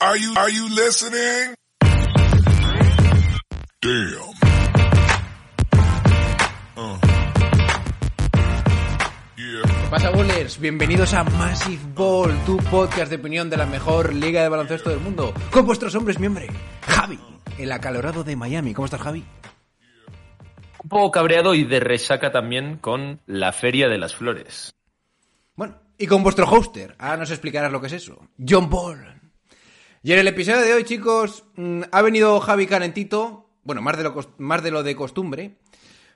Are you, are you listening? Damn. Uh. Yeah. ¿Qué pasa, bowlers? Bienvenidos a Massive Ball, tu podcast de opinión de la mejor liga de baloncesto del mundo, con vuestros hombres miembros, Javi, el acalorado de Miami. ¿Cómo estás, Javi? Un poco cabreado y de resaca también con la Feria de las Flores. Bueno, y con vuestro hoster. Ahora nos explicarás lo que es eso. John Ball. Y en el episodio de hoy, chicos, mm, ha venido Javi calentito, bueno, más de, lo, más de lo de costumbre,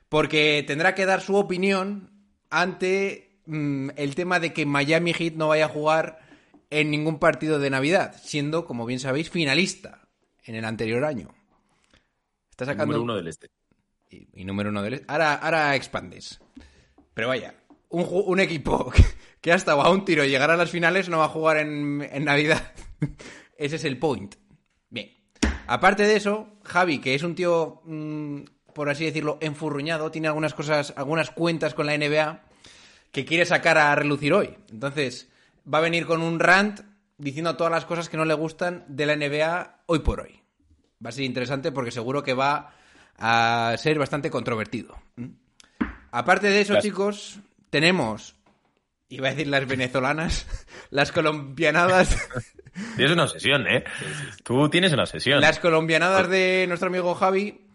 porque tendrá que dar su opinión ante mm, el tema de que Miami Heat no vaya a jugar en ningún partido de Navidad, siendo, como bien sabéis, finalista en el anterior año. Está sacando Número uno del este. y, y número uno del... Ahora, ahora expandes. Pero vaya, un, equipo que, que ha estado a un tiro de llegar a las finales no va a jugar en, en Navidad. Ese es el point. Bien. Aparte de eso, Javi, que es un tío, mm, por así decirlo, enfurruñado, tiene algunas cosas, algunas cuentas con la NBA que quiere sacar a relucir hoy. Entonces, va a venir con un rant diciendo todas las cosas que no le gustan de la NBA hoy por hoy. Va a ser interesante porque seguro que va a ser bastante controvertido. ¿Mm? Aparte de eso, chicos, tenemos, iba a decir las venezolanas, las colombianadas, Tienes una obsesión, ¿eh? Tú tienes una obsesión. las colombianadas de nuestro amigo Javi,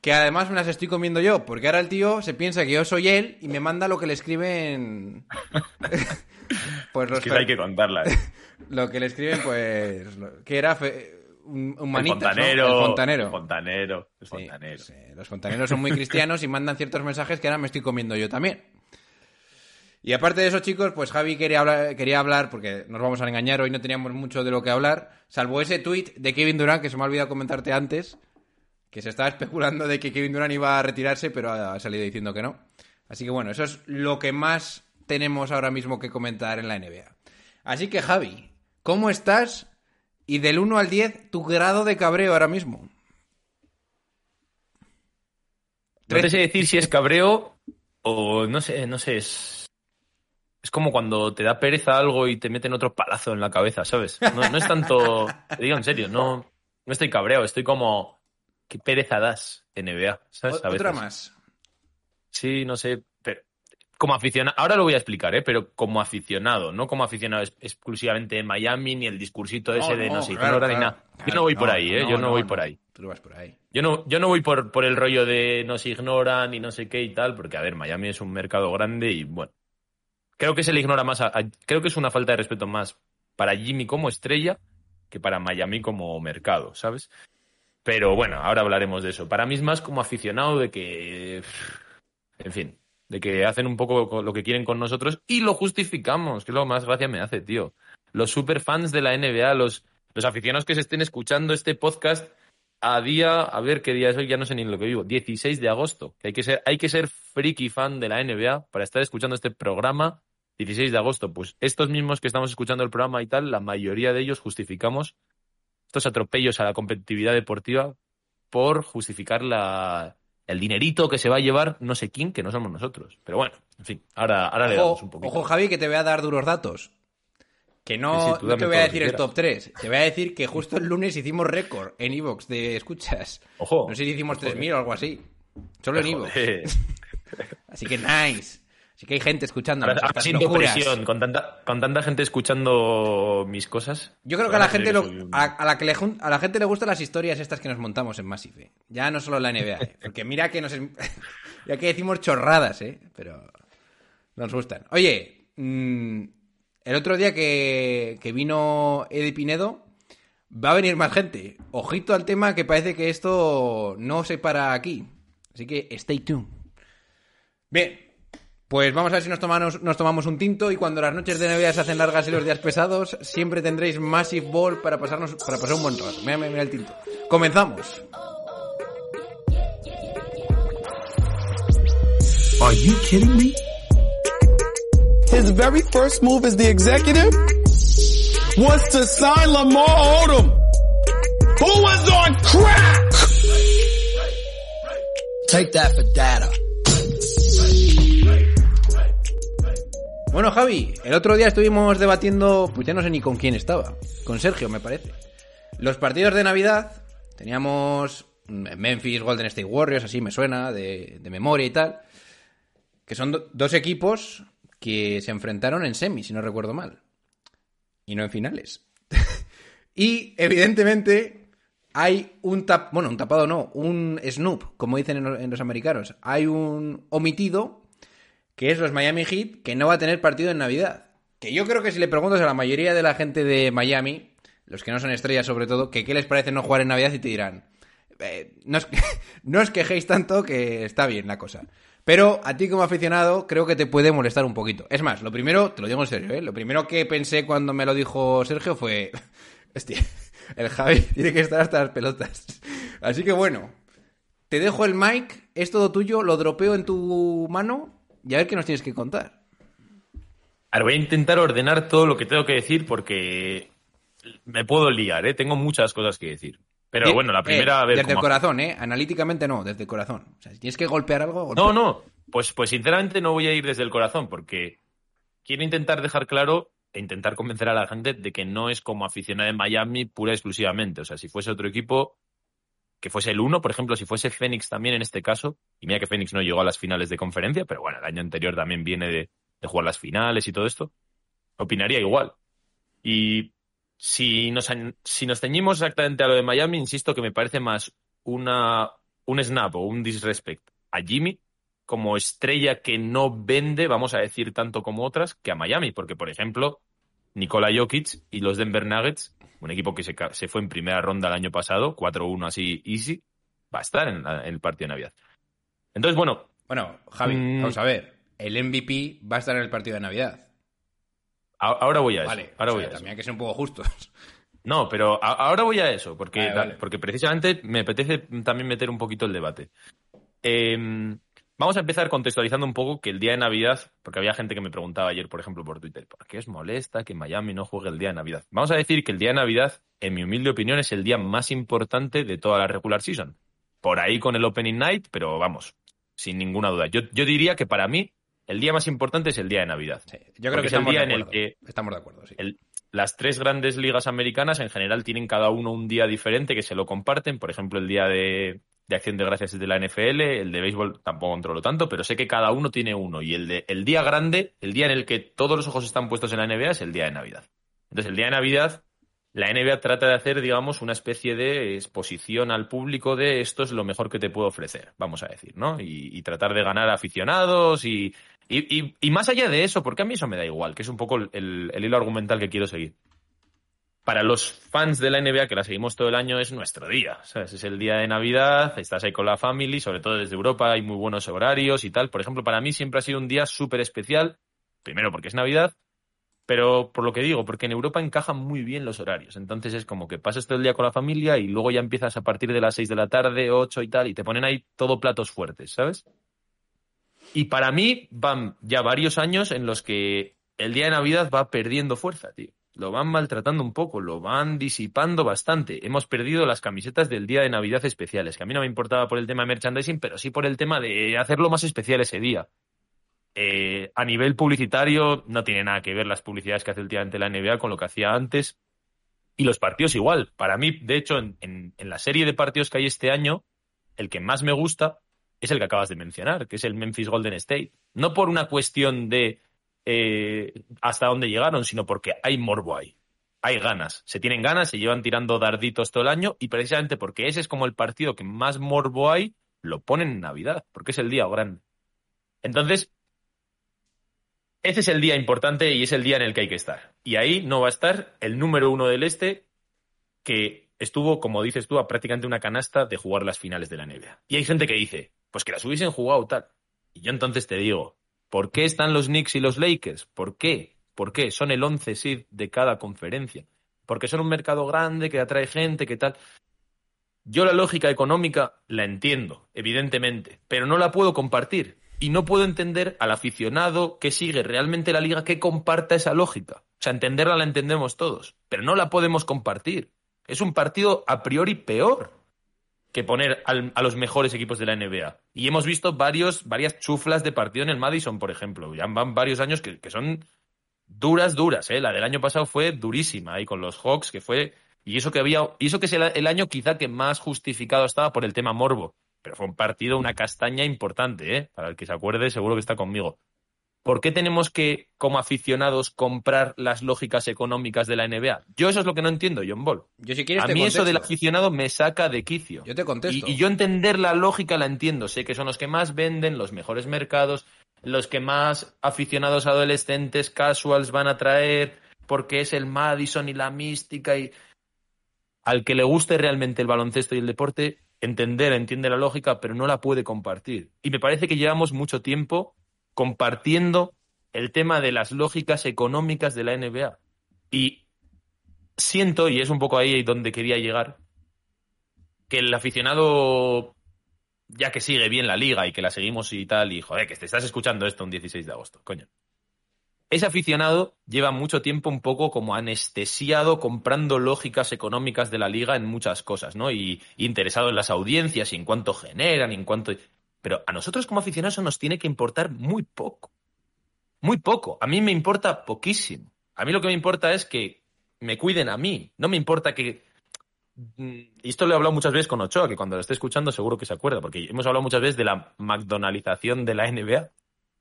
que además me las estoy comiendo yo, porque ahora el tío se piensa que yo soy él y me manda lo que le escriben... pues los Es que hay que contarla. ¿eh? Lo que le escriben, pues, que era fe- un, un El manitas, ¿no? fontanero. El fontanero. El fontanero. El Sí, fontanero. sí, los fontaneros son muy cristianos y mandan ciertos mensajes que ahora me estoy comiendo yo también. Y aparte de eso, chicos, pues Javi quería hablar, quería hablar, porque nos vamos a engañar, hoy no teníamos mucho de lo que hablar, salvo ese tweet de Kevin Durant, que se me ha olvidado comentarte antes, que se estaba especulando de que Kevin Durant iba a retirarse, pero ha salido diciendo que no. Así que bueno, eso es lo que más tenemos ahora mismo que comentar en la NBA. Así que Javi, ¿cómo estás? Y del 1 al 10, tu grado de cabreo ahora mismo. No te sé decir si es cabreo o no sé, no sé, es. Es como cuando te da pereza algo y te meten otro palazo en la cabeza, ¿sabes? No, no es tanto. Te digo en serio, no, no estoy cabreado, estoy como. ¿Qué pereza das NBA? ¿Sabes? Otra más. Sí, no sé, pero como aficionado, ahora lo voy a explicar, ¿eh? pero como aficionado, no como aficionado exclusivamente de Miami ni el discursito ese de no sé, claro, ni nada. Claro, Yo no voy por no, ahí, ¿eh? no, Yo no, no, voy no. por ahí. Tú vas por ahí. Yo no, yo no voy por, por el rollo de no se ignoran y no sé qué y tal, porque a ver, Miami es un mercado grande y bueno, creo que se le ignora más, creo que es una falta de respeto más para Jimmy como estrella que para Miami como mercado, ¿sabes? Pero bueno, ahora hablaremos de eso. Para mí es más como aficionado de que, en fin, de que hacen un poco co- lo que quieren con nosotros y lo justificamos, que es lo más gracia me hace, tío. Los superfans de la NBA, los, los aficionados que se estén escuchando este podcast a día, a ver qué día es hoy, ya no sé ni lo que vivo, 16 de agosto. Hay que ser, hay que ser friki fan de la NBA para estar escuchando este programa 16 de agosto. Pues estos mismos que estamos escuchando el programa y tal, la mayoría de ellos justificamos estos atropellos a la competitividad deportiva por justificar la, el dinerito que se va a llevar no sé quién, que no somos nosotros. Pero bueno, en fin, ahora, ahora le damos un poquito. ojo, Javi, que te voy a dar duros datos. Que no, Sí, sí, tú no te voy a decir el top 3. Te voy a decir que justo el lunes hicimos récord en Evox de escuchas. Ojo. No sé si hicimos Joder. 3.000 o algo así. Solo en Evox. Así que nice. Así que hay gente escuchando Ahora, ahora siento presión, con tanta, con tanta gente escuchando mis cosas. Yo creo que a la gente sí lo- a, a la que le a la gente le gustan las historias estas que nos montamos en Massive. ¿eh? Ya no solo la NBA, ¿eh? porque mira que nos ya que decimos chorradas, ¿eh? pero nos gustan. Oye, mm, el otro día que, que vino Eddie Pinedo va a venir más gente. Ojito al tema que parece que esto no se para aquí. Así que stay tuned. Bien, pues vamos a ver si nos tomamos, nos tomamos un tinto y cuando las noches de Navidad se hacen largas y los días pesados, siempre tendréis Massive Ball para, pasarnos, para pasar un buen rato. Mira, mira, mira el tinto. Comenzamos. Are you kidding me? His very first move as the executive was to sign Lamar Odom, who was on crack. Take that for data. Bueno, Javi, el otro día estuvimos debatiendo, pues ya no sé ni con quién estaba. Con Sergio, me parece. Los partidos de Navidad teníamos Memphis Golden State Warriors, así me suena, de, de memoria y tal, que son do- dos equipos que se enfrentaron en semis, si no recuerdo mal, y no en finales. y evidentemente hay un tap, bueno, un tapado no, un snoop, como dicen en los americanos. Hay un omitido que es los Miami Heat, que no va a tener partido en Navidad. Que yo creo que si le preguntas a la mayoría de la gente de Miami, los que no son estrellas sobre todo, que qué les parece no jugar en Navidad y te dirán, "Eh, no, os, no os quejéis tanto que está bien la cosa. Pero a ti como aficionado creo que te puede molestar un poquito. Es más, lo primero, te lo digo en serio, ¿eh? lo primero que pensé cuando me lo dijo Sergio fue, hostia, el Javi tiene que estar hasta las pelotas. Así que bueno, te dejo el mic, es todo tuyo, lo dropeo en tu mano y a ver qué nos tienes que contar. Ahora voy a intentar ordenar todo lo que tengo que decir porque me puedo liar, ¿eh? Tengo muchas cosas que decir. Pero bueno, la primera, eh, a ver Desde el corazón, ¿eh? Analíticamente no, desde el corazón. O sea, si tienes que golpear algo, golpea. No, no, pues, pues sinceramente no voy a ir desde el corazón porque quiero intentar dejar claro e intentar convencer a la gente de que no es como aficionado de Miami pura y exclusivamente. O sea, si fuese otro equipo que fuese el uno, por ejemplo, si fuese Phoenix también en este caso, y mira que Phoenix no llegó a las finales de conferencia, pero bueno, el año anterior también viene de, de jugar las finales y todo esto, opinaría igual. Y si nos, si nos ceñimos exactamente a lo de Miami, insisto que me parece más una, un snap o un disrespect a Jimmy como estrella que no vende, vamos a decir, tanto como otras, que a Miami. Porque, por ejemplo, Nikola Jokic y los Denver Nuggets, un equipo que se, se fue en primera ronda el año pasado, 4-1 así easy, va a estar en, la- en el partido de Navidad. Entonces, bueno, Bueno, Javi, Mm. vamos a ver. El MVP va a estar en el partido de Navidad. ahora voy a eso. Vale, ahora o voy sea, a eso. también hay que ser un poco justos. No, pero a- ahora voy a eso, porque, Vale, vale. porque precisamente me apetece también meter un poquito el debate. Eh, vamos a empezar contextualizando un poco que el día de Navidad, porque había gente que me preguntaba ayer, por ejemplo, por Twitter, ¿por qué os molesta que Miami no juegue el día de Navidad? Vamos a decir que el día de Navidad, en mi humilde opinión, es el día más importante de toda la regular season. Por ahí con el Opening Night, pero vamos, sin ninguna duda. Yo, yo diría que para mí el día más importante es el día de Navidad. Sí, yo creo que es el día en el que Estamos de acuerdo, sí. el- las tres grandes ligas americanas en general tienen cada uno un día diferente que se lo comparten. Por ejemplo, el día de, de acción de gracias es de la NFL, el de béisbol tampoco controlo tanto, pero sé que cada uno tiene uno. Y el, de, el día grande, el día en el que todos los ojos están puestos en la NBA, es el día de Navidad. Entonces, el día de Navidad, la NBA trata de hacer, digamos, una especie de exposición al público de esto es lo mejor que te puedo ofrecer, vamos a decir, ¿no? Y, tratar de ganar aficionados y, y, y- más allá de eso, porque a mí eso me da igual, que es un poco el- el hilo argumental que quiero seguir. Para los fans de la NBA que la seguimos todo el año es nuestro día, ¿sabes? Es el día de Navidad, estás ahí con la family, sobre todo desde Europa hay muy buenos horarios y tal. Por ejemplo, para mí siempre ha sido un día súper especial, primero porque es Navidad, pero por lo que digo, porque en Europa encajan muy bien los horarios. Entonces es como que pasas todo el día con la familia y luego ya empiezas a partir de las 6 de la tarde, 8 y tal, y te ponen ahí todo platos fuertes, ¿sabes? Y para mí van ya varios años en los que el día de Navidad va perdiendo fuerza, tío. Lo van maltratando un poco, lo van disipando bastante. Hemos perdido las camisetas del día de Navidad especiales, que a mí no me importaba por el tema de merchandising, pero sí por el tema de hacerlo más especial ese día. Eh, a nivel publicitario, no tiene nada que ver las publicidades que hace últimamente la NBA con lo que hacía antes. Y los partidos igual. Para mí, de hecho, en, en- en la serie de partidos que hay este año, el que más me gusta es el que acabas de mencionar, que es el Memphis Golden State. No por una cuestión de eh, hasta dónde llegaron, sino porque hay morbo ahí. Hay ganas. Se tienen ganas, se llevan tirando darditos todo el año y precisamente porque ese es como el partido que más morbo hay, lo ponen en Navidad, porque es el día grande. Entonces, ese es el día importante y es el día en el que hay que estar. Y ahí no va a estar el número uno del este, que estuvo, como dices tú, a prácticamente una canasta de jugar las finales de la NBA. Y hay gente que dice, pues que las hubiesen jugado tal. Y yo entonces te digo, ¿por qué están los Knicks y los Lakers? ¿Por qué? ¿Por qué? Son el 11 seed de cada conferencia. Porque son un mercado grande que atrae gente, que tal. Yo la lógica económica la entiendo, evidentemente, pero no la puedo compartir. Y no puedo entender al aficionado que sigue realmente la liga que comparta esa lógica. O sea, entenderla la entendemos todos, pero no la podemos compartir. Es un partido a priori peor que poner al- a los mejores equipos de la NBA. Y hemos visto varios, varias chuflas de partido en el Madison, por ejemplo. Ya van varios años que, son duras, duras. ¿eh? La del año pasado fue durísima ahí con los Hawks, que fue Y eso que había, eso que es el, el año quizá que más justificado estaba por el tema morbo. Pero fue un partido, una castaña importante, ¿eh? Para el que se acuerde, seguro que está conmigo. ¿Por qué tenemos que, como aficionados, comprar las lógicas económicas de la NBA? Yo eso es lo que no entiendo, John Ball. Yo si quieres A te mí eso del aficionado me saca de quicio. Yo te contesto. Y, y yo entender la lógica la entiendo. Sé que son los que más venden, los mejores mercados, los que más aficionados adolescentes, casuals van a traer, porque es el Madison y la mística. y Al que le guste realmente el baloncesto y el deporte, entender, entiende la lógica, pero no la puede compartir. Y me parece que llevamos mucho tiempo compartiendo el tema de las lógicas económicas de la NBA. Y siento, y es un poco ahí donde quería llegar, que el aficionado, ya que sigue bien la liga y que la seguimos y tal, y joder, que te estás escuchando esto un 16 de agosto, coño. Ese aficionado lleva mucho tiempo un poco como anestesiado comprando lógicas económicas de la liga en muchas cosas, ¿no? Y, interesado en las audiencias y en cuánto generan en cuánto... Pero a nosotros como aficionados nos tiene que importar muy poco. Muy poco. A mí me importa poquísimo. A mí lo que me importa es que me cuiden a mí. No me importa que... Mm, Y esto lo he hablado muchas veces con Ochoa, que cuando lo esté escuchando seguro que se acuerda, porque hemos hablado muchas veces de la McDonaldización de la NBA,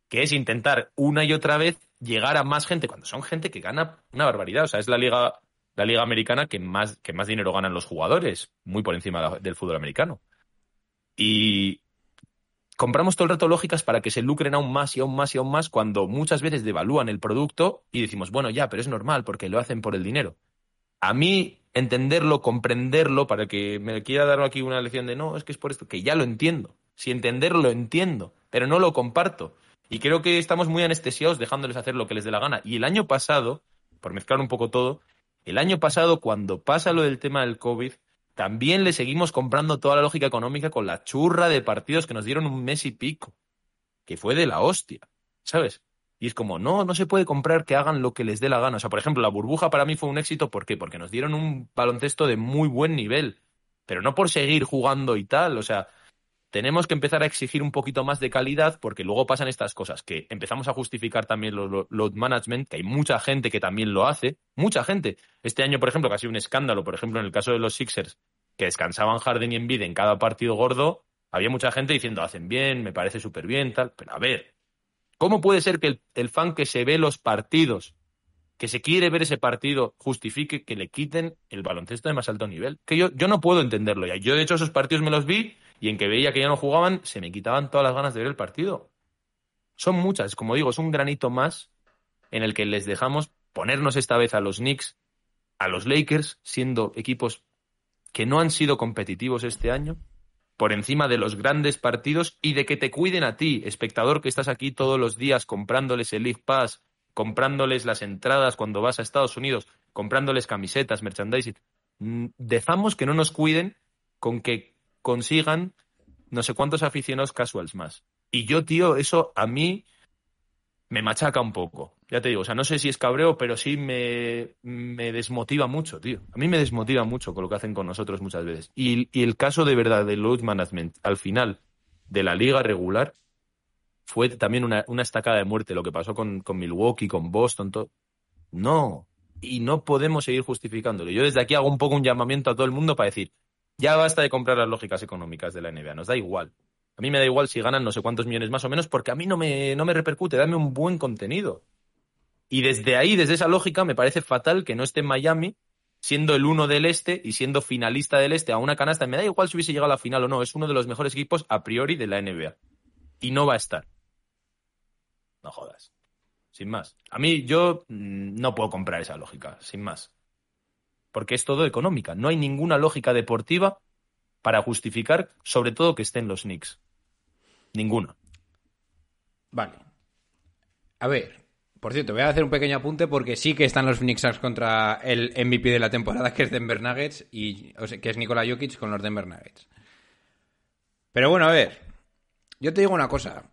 que es intentar una y otra vez llegar a más gente, cuando son gente que gana una barbaridad. O sea, es la liga, la liga americana que más, que más dinero ganan los jugadores, muy por encima del fútbol americano. Y compramos todo el rato lógicas para que se lucren aún más y aún más y aún más cuando muchas veces devalúan el producto y decimos, bueno, ya, pero es normal porque lo hacen por el dinero. A mí entenderlo, comprenderlo, para que me quiera dar aquí una lección de no, es que es por esto, que ya lo entiendo. Si entenderlo, lo entiendo, pero no lo comparto. Y creo que estamos muy anestesiados dejándoles hacer lo que les dé la gana. Y el año pasado, por mezclar un poco todo, el año pasado, cuando pasa lo del tema del COVID, también le seguimos comprando toda la lógica económica con la churra de partidos que nos dieron un mes y pico, que fue de la hostia, ¿sabes? Y es como, no, no se puede comprar que hagan lo que les dé la gana. O sea, por ejemplo, la burbuja para mí fue un éxito, ¿por qué? Porque nos dieron un baloncesto de muy buen nivel, pero no por seguir jugando y tal, o sea, tenemos que empezar a exigir un poquito más de calidad porque luego pasan estas cosas, que empezamos a justificar también lo- lo- load management, que hay mucha gente que también lo hace, mucha gente. Este año, por ejemplo, que ha sido un escándalo, por ejemplo, en el caso de los Sixers, que descansaban Harden y Embiid en cada partido gordo, había mucha gente diciendo, hacen bien, me parece súper bien, tal, pero a ver, ¿cómo puede ser que el, el fan que se ve los partidos, que se quiere ver ese partido, justifique que le quiten el baloncesto de más alto nivel? Que yo, yo no puedo entenderlo ya. Yo, de hecho, esos partidos me los vi y en que veía que ya no jugaban, se me quitaban todas las ganas de ver el partido. Son muchas, como digo, es un granito más en el que les dejamos ponernos esta vez a los Knicks, a los Lakers, siendo equipos que no han sido competitivos este año, por encima de los grandes partidos y de que te cuiden a ti, espectador que estás aquí todos los días comprándoles el League Pass, comprándoles las entradas cuando vas a Estados Unidos, comprándoles camisetas, merchandising. Mm, Dejamos que no nos cuiden con que consigan no sé cuántos aficionados casuals más. Y yo, tío, eso a mí me machaca un poco. Ya te digo, o sea, no sé si es cabreo, pero sí me, desmotiva mucho, tío. A mí me desmotiva mucho con lo que hacen con nosotros muchas veces. Y, el caso de verdad del load management al final de la liga regular fue también una, una estacada de muerte, lo que pasó con, con Milwaukee, con Boston, todo. No. Y no podemos seguir justificándolo. Yo desde aquí hago un poco un llamamiento a todo el mundo para decir, ya basta de comprar las lógicas económicas de la NBA, nos da igual. A mí me da igual si ganan no sé cuántos millones más o menos, porque a mí no me, no me repercute, dame un buen contenido. Y desde ahí, desde esa lógica, me parece fatal que no esté en Miami, siendo el uno del este y siendo finalista del este a una canasta. Me da igual si hubiese llegado a la final o no, es uno de los mejores equipos a priori de la NBA. Y no va a estar. No jodas. Sin más. A mí yo mm, no puedo comprar esa lógica, sin más. Porque es todo económica. No hay ninguna lógica deportiva para justificar, sobre todo, que estén los Knicks. Ninguna. Vale. A ver, por cierto, voy a hacer un pequeño apunte porque sí que están los Phoenix Suns contra el MVP de la temporada, que es Denver Nuggets, y, que es Nikola Jokic con los Denver Nuggets. Pero bueno, a ver, yo te digo una cosa.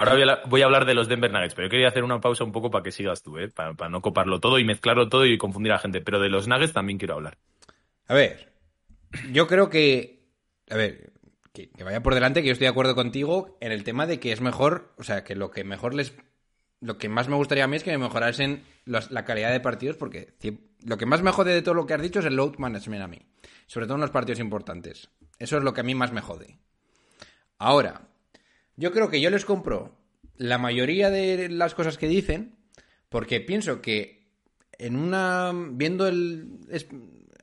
Ahora voy a, voy a hablar de los Denver Nuggets, pero yo quería hacer una pausa un poco para que sigas tú, ¿eh? para, no coparlo todo y mezclarlo todo y confundir a la gente. Pero de los Nuggets también quiero hablar. A ver, yo creo que. A ver, que, vaya por delante, que yo estoy de acuerdo contigo en el tema de que es mejor, o sea, que lo que mejor les lo que más me gustaría a mí es que me mejorasen la calidad de partidos, porque lo que más me jode de todo lo que has dicho es el load management a mí. Sobre todo en los partidos importantes. Eso es lo que a mí más me jode. Ahora, yo creo que yo les compro la mayoría de las cosas que dicen, porque pienso que en una. viendo el,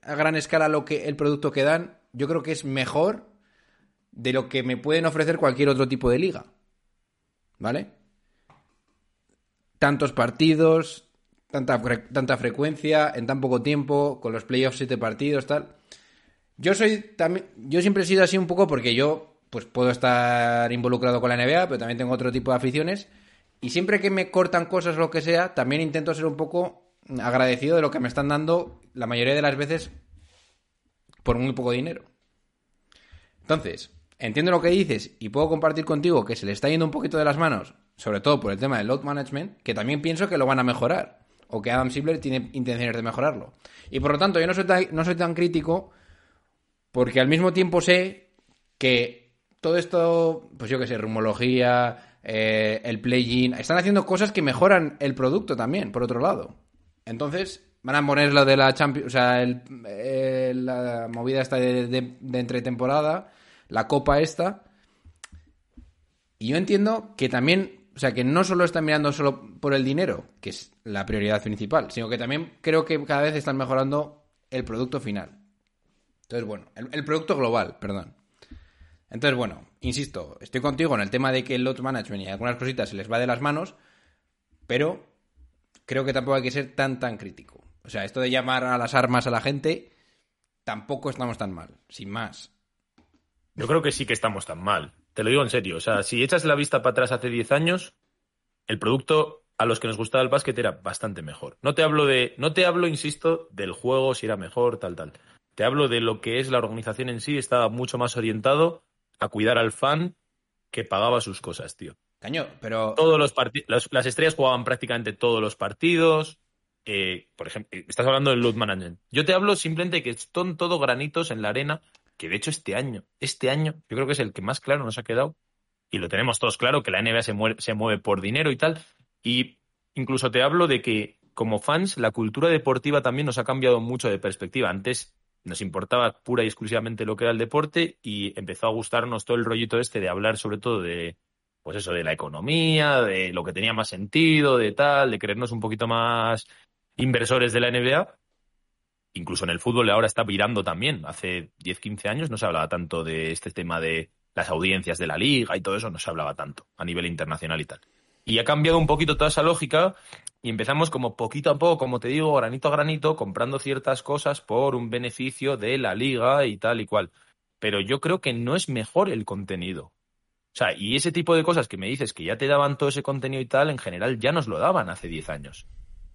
a gran escala lo que el producto que dan, yo creo que es mejor de lo que me pueden ofrecer cualquier otro tipo de liga. ¿Vale? Tantos partidos, tanta, tanta frecuencia, en tan poco tiempo, con los playoffs siete partidos, tal. Yo soy también. Yo siempre he sido así un poco porque yo, pues puedo estar involucrado con la NBA, pero también tengo otro tipo de aficiones. Y siempre que me cortan cosas o lo que sea, también intento ser un poco agradecido de lo que me están dando la mayoría de las veces por muy poco dinero. Entonces, entiendo lo que dices y puedo compartir contigo que se le está yendo un poquito de las manos, sobre todo por el tema del load management, que también pienso que lo van a mejorar, o que Adam Silver tiene intenciones de mejorarlo. Y por lo tanto, yo no soy tan, no soy tan crítico porque al mismo tiempo sé que todo esto, pues yo que sé, rumología, eh, el play-in, están haciendo cosas que mejoran el producto también, por otro lado. Entonces, van a poner lo de la Champions, o sea, el- eh, la movida esta de, entretemporada, la copa esta. Y yo entiendo que también, o sea, que no solo están mirando solo por el dinero, que es la prioridad principal, sino que también creo que cada vez están mejorando el producto final. Entonces, bueno, el producto global, perdón. Entonces, bueno, insisto, estoy contigo en el tema de que el load management y algunas cositas se les va de las manos, pero creo que tampoco hay que ser tan, tan crítico. O sea, esto de llamar a las armas a la gente, tampoco estamos tan mal, sin más. Yo creo que sí que estamos tan mal. Te lo digo en serio. O sea, si echas la vista para atrás hace 10 años, el producto a los que nos gustaba el básquet era bastante mejor. No te hablo de, no te hablo, insisto, del juego, si era mejor, tal, tal. Te hablo de lo que es la organización en sí, estaba mucho más orientado a cuidar al fan que pagaba sus cosas, tío. Caño, pero... Todos los partidos, las estrellas jugaban prácticamente todos los partidos. Eh, por ejemplo, eh, estás hablando del load management. Yo te hablo simplemente que son todo granitos en la arena, que de hecho este año, este año, yo creo que es el que más claro nos ha quedado, y lo tenemos todos claro, que la NBA se mueve, se mueve por dinero y tal. Y incluso te hablo de que como fans, la cultura deportiva también nos ha cambiado mucho de perspectiva. Antes nos importaba pura y exclusivamente lo que era el deporte y empezó a gustarnos todo el rollito este de hablar sobre todo de, pues eso, de la economía, de lo que tenía más sentido, de tal, de creernos un poquito más inversores de la NBA. Incluso en el fútbol ahora está virando también. Hace 10, 15 años no se hablaba tanto de este tema de las audiencias de la liga y todo eso, no se hablaba tanto a nivel internacional y tal. Y ha cambiado un poquito toda esa lógica y empezamos como poquito a poco, como te digo, granito a granito, comprando ciertas cosas por un beneficio de la liga y tal y cual. Pero yo creo que no es mejor el contenido. O sea, y ese tipo de cosas que me dices que ya te daban todo ese contenido y tal, en general ya nos lo daban hace 10 años.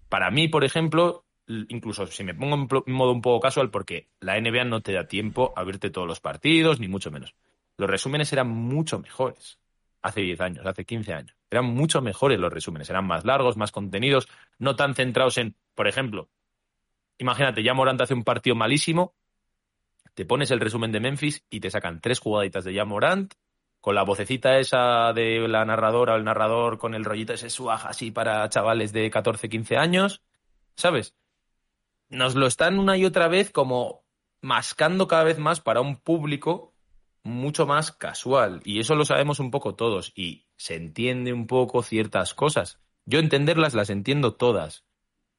Para mí, por ejemplo, incluso si me pongo en modo un poco casual, porque la NBA no te da tiempo a verte todos los partidos, ni mucho menos. Los resúmenes eran mucho mejores hace 10 años, hace 15 años. Eran mucho mejores los resúmenes, eran más largos, más contenidos, no tan centrados en, por ejemplo, imagínate, ya Morant hace un partido malísimo, te pones el resumen de Memphis y te sacan tres jugaditas de ya Morant, con la vocecita esa de la narradora o el narrador con el rollito ese suaja así para chavales de 14, 15 años, ¿sabes? Nos lo están una y otra vez como mascando cada vez más para un público mucho más casual. Y eso lo sabemos un poco todos. Y se entiende un poco ciertas cosas. Yo entenderlas las entiendo todas.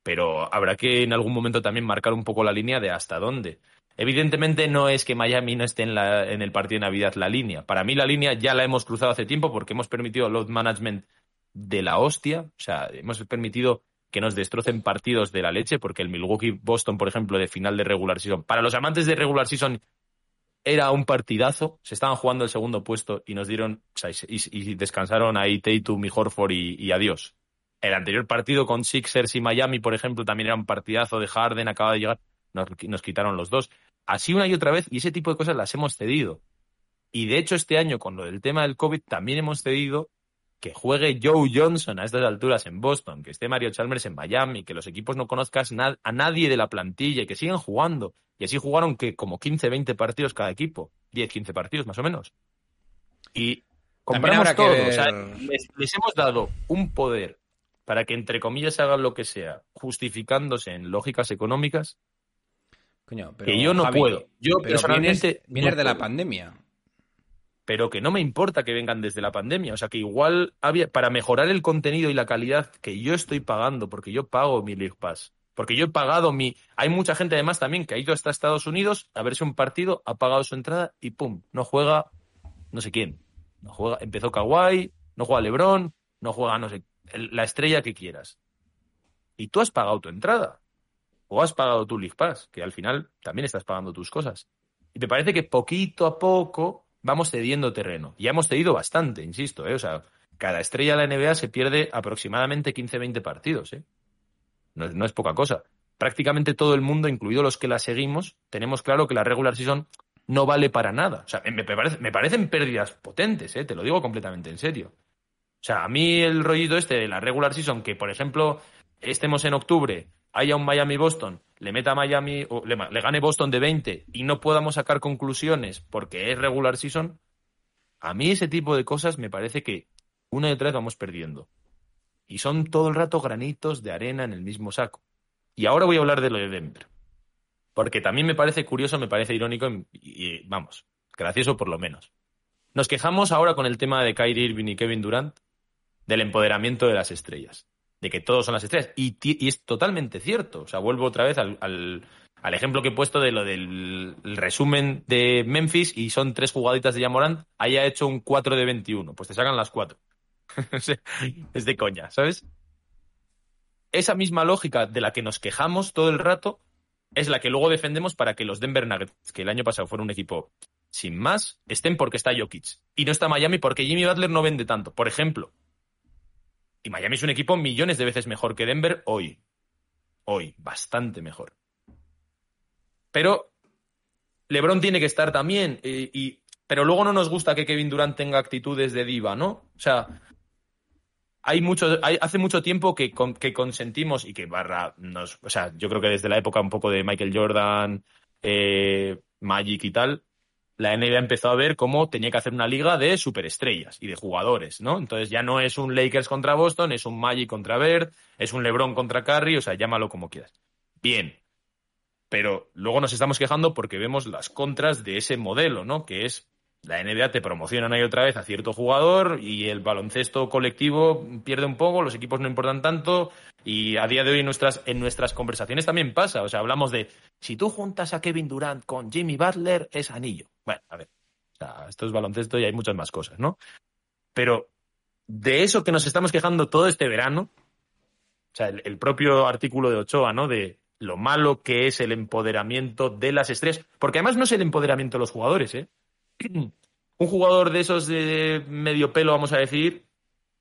Pero habrá que en algún momento también marcar un poco la línea de hasta dónde. Evidentemente no es que Miami no esté en, la- en el partido de Navidad la línea. Para mí la línea ya la hemos cruzado hace tiempo porque hemos permitido load management de la hostia. O sea, hemos permitido que nos destrocen partidos de la leche porque el Milwaukee-Boston, por ejemplo, de final de regular season. Para los amantes de regular season era un partidazo. Se estaban jugando el segundo puesto y nos dieron, y descansaron ahí Tatum y Horford y, y adiós. El anterior partido con Sixers y Miami, por ejemplo, también era un partidazo de Harden, acaba de llegar, nos, nos quitaron los dos. Así una y otra vez, y ese tipo de cosas las hemos cedido. Y de hecho, este año, con lo del tema del COVID, también hemos cedido que juegue Joe Johnson a estas alturas en Boston, que esté Mario Chalmers en Miami, que los equipos no conozcas a nadie de la plantilla y que sigan jugando. Y así jugaron que como 15, 20 partidos cada equipo, 10, 15 partidos más o menos. Y compramos todo. ver- O sea, les, les hemos dado un poder para que entre comillas hagan lo que sea, justificándose en lógicas económicas, Coño, pero, que yo no Javi, puedo. Yo pero personalmente vienes, vienes no de la pandemia. Pero que no me importa que vengan desde la pandemia. O sea, que igual había, para mejorar el contenido y la calidad que yo estoy pagando, porque yo pago mi League Pass, porque yo he pagado mi... Hay mucha gente además también que ha ido hasta Estados Unidos a verse un partido, ha pagado su entrada y ¡pum! No juega no sé quién. No juega, empezó Kawhi, no juega LeBron, no juega no sé, la estrella que quieras. Y tú has pagado tu entrada. O has pagado tu League Pass, que al final también estás pagando tus cosas. Y me parece que poquito a poco vamos cediendo terreno. Ya hemos cedido bastante, insisto, ¿eh? O sea, cada estrella de la NBA se pierde aproximadamente 15-20 partidos, ¿eh? No, es- no es poca cosa. Prácticamente todo el mundo, incluido los que la seguimos, tenemos claro que la regular season no vale para nada. O sea, me, me parecen pérdidas potentes, ¿eh? Te lo digo completamente en serio. O sea, a mí el rollito este de la regular season, que por ejemplo estemos en octubre, haya un Miami-Boston, le meta Miami, o le, gane Boston de 20 y no podamos sacar conclusiones porque es regular season, a mí ese tipo de cosas me parece que una y otra vamos perdiendo. Y son todo el rato granitos de arena en el mismo saco. Y ahora voy a hablar de lo de Denver. Porque también me parece curioso, me parece irónico y, y, vamos, gracioso por lo menos. Nos quejamos ahora con el tema de Kyrie Irving y Kevin Durant del empoderamiento de las estrellas, de que todos son las estrellas. Y, es totalmente cierto. O sea, vuelvo otra vez al, al- ejemplo que he puesto de lo del el resumen de Memphis y son tres jugaditas de Jamorant, haya hecho un 4 de 21. Pues te sacan las cuatro. Es de coña, ¿sabes? Esa misma lógica de la que nos quejamos todo el rato es la que luego defendemos para que los Denver Nuggets, que el año pasado fueron un equipo sin más, estén porque está Jokic. Y no está Miami porque Jimmy Butler no vende tanto, por ejemplo. Y Miami es un equipo millones de veces mejor que Denver hoy. Hoy, bastante mejor. Pero LeBron tiene que estar también. eh, y, pero luego no nos gusta que Kevin Durant tenga actitudes de diva, ¿no? O sea, hay mucho, hay, hace mucho tiempo que, que consentimos y que barra nos, o sea, yo creo que desde la época un poco de Michael Jordan, eh, Magic y tal, la NBA empezó a ver cómo tenía que hacer una liga de superestrellas y de jugadores, ¿no? Entonces ya no es un Lakers contra Boston, es un Magic contra Bird, es un LeBron contra Curry, o sea, llámalo como quieras. Bien. Pero luego nos estamos quejando porque vemos las contras de ese modelo, ¿no? Que es la NBA te promociona una y otra vez a cierto jugador y el baloncesto colectivo pierde un poco, los equipos no importan tanto y a día de hoy en nuestras, en nuestras conversaciones también pasa. O sea, hablamos de si tú juntas a Kevin Durant con Jimmy Butler es anillo. Bueno, a ver, o sea, esto es baloncesto y hay muchas más cosas, ¿no? Pero de eso que nos estamos quejando todo este verano, o sea, el, el propio artículo de Ochoa, ¿no? De lo malo que es el empoderamiento de las estrellas, porque además no es el empoderamiento de los jugadores, ¿eh? un jugador de esos de medio pelo, vamos a decir,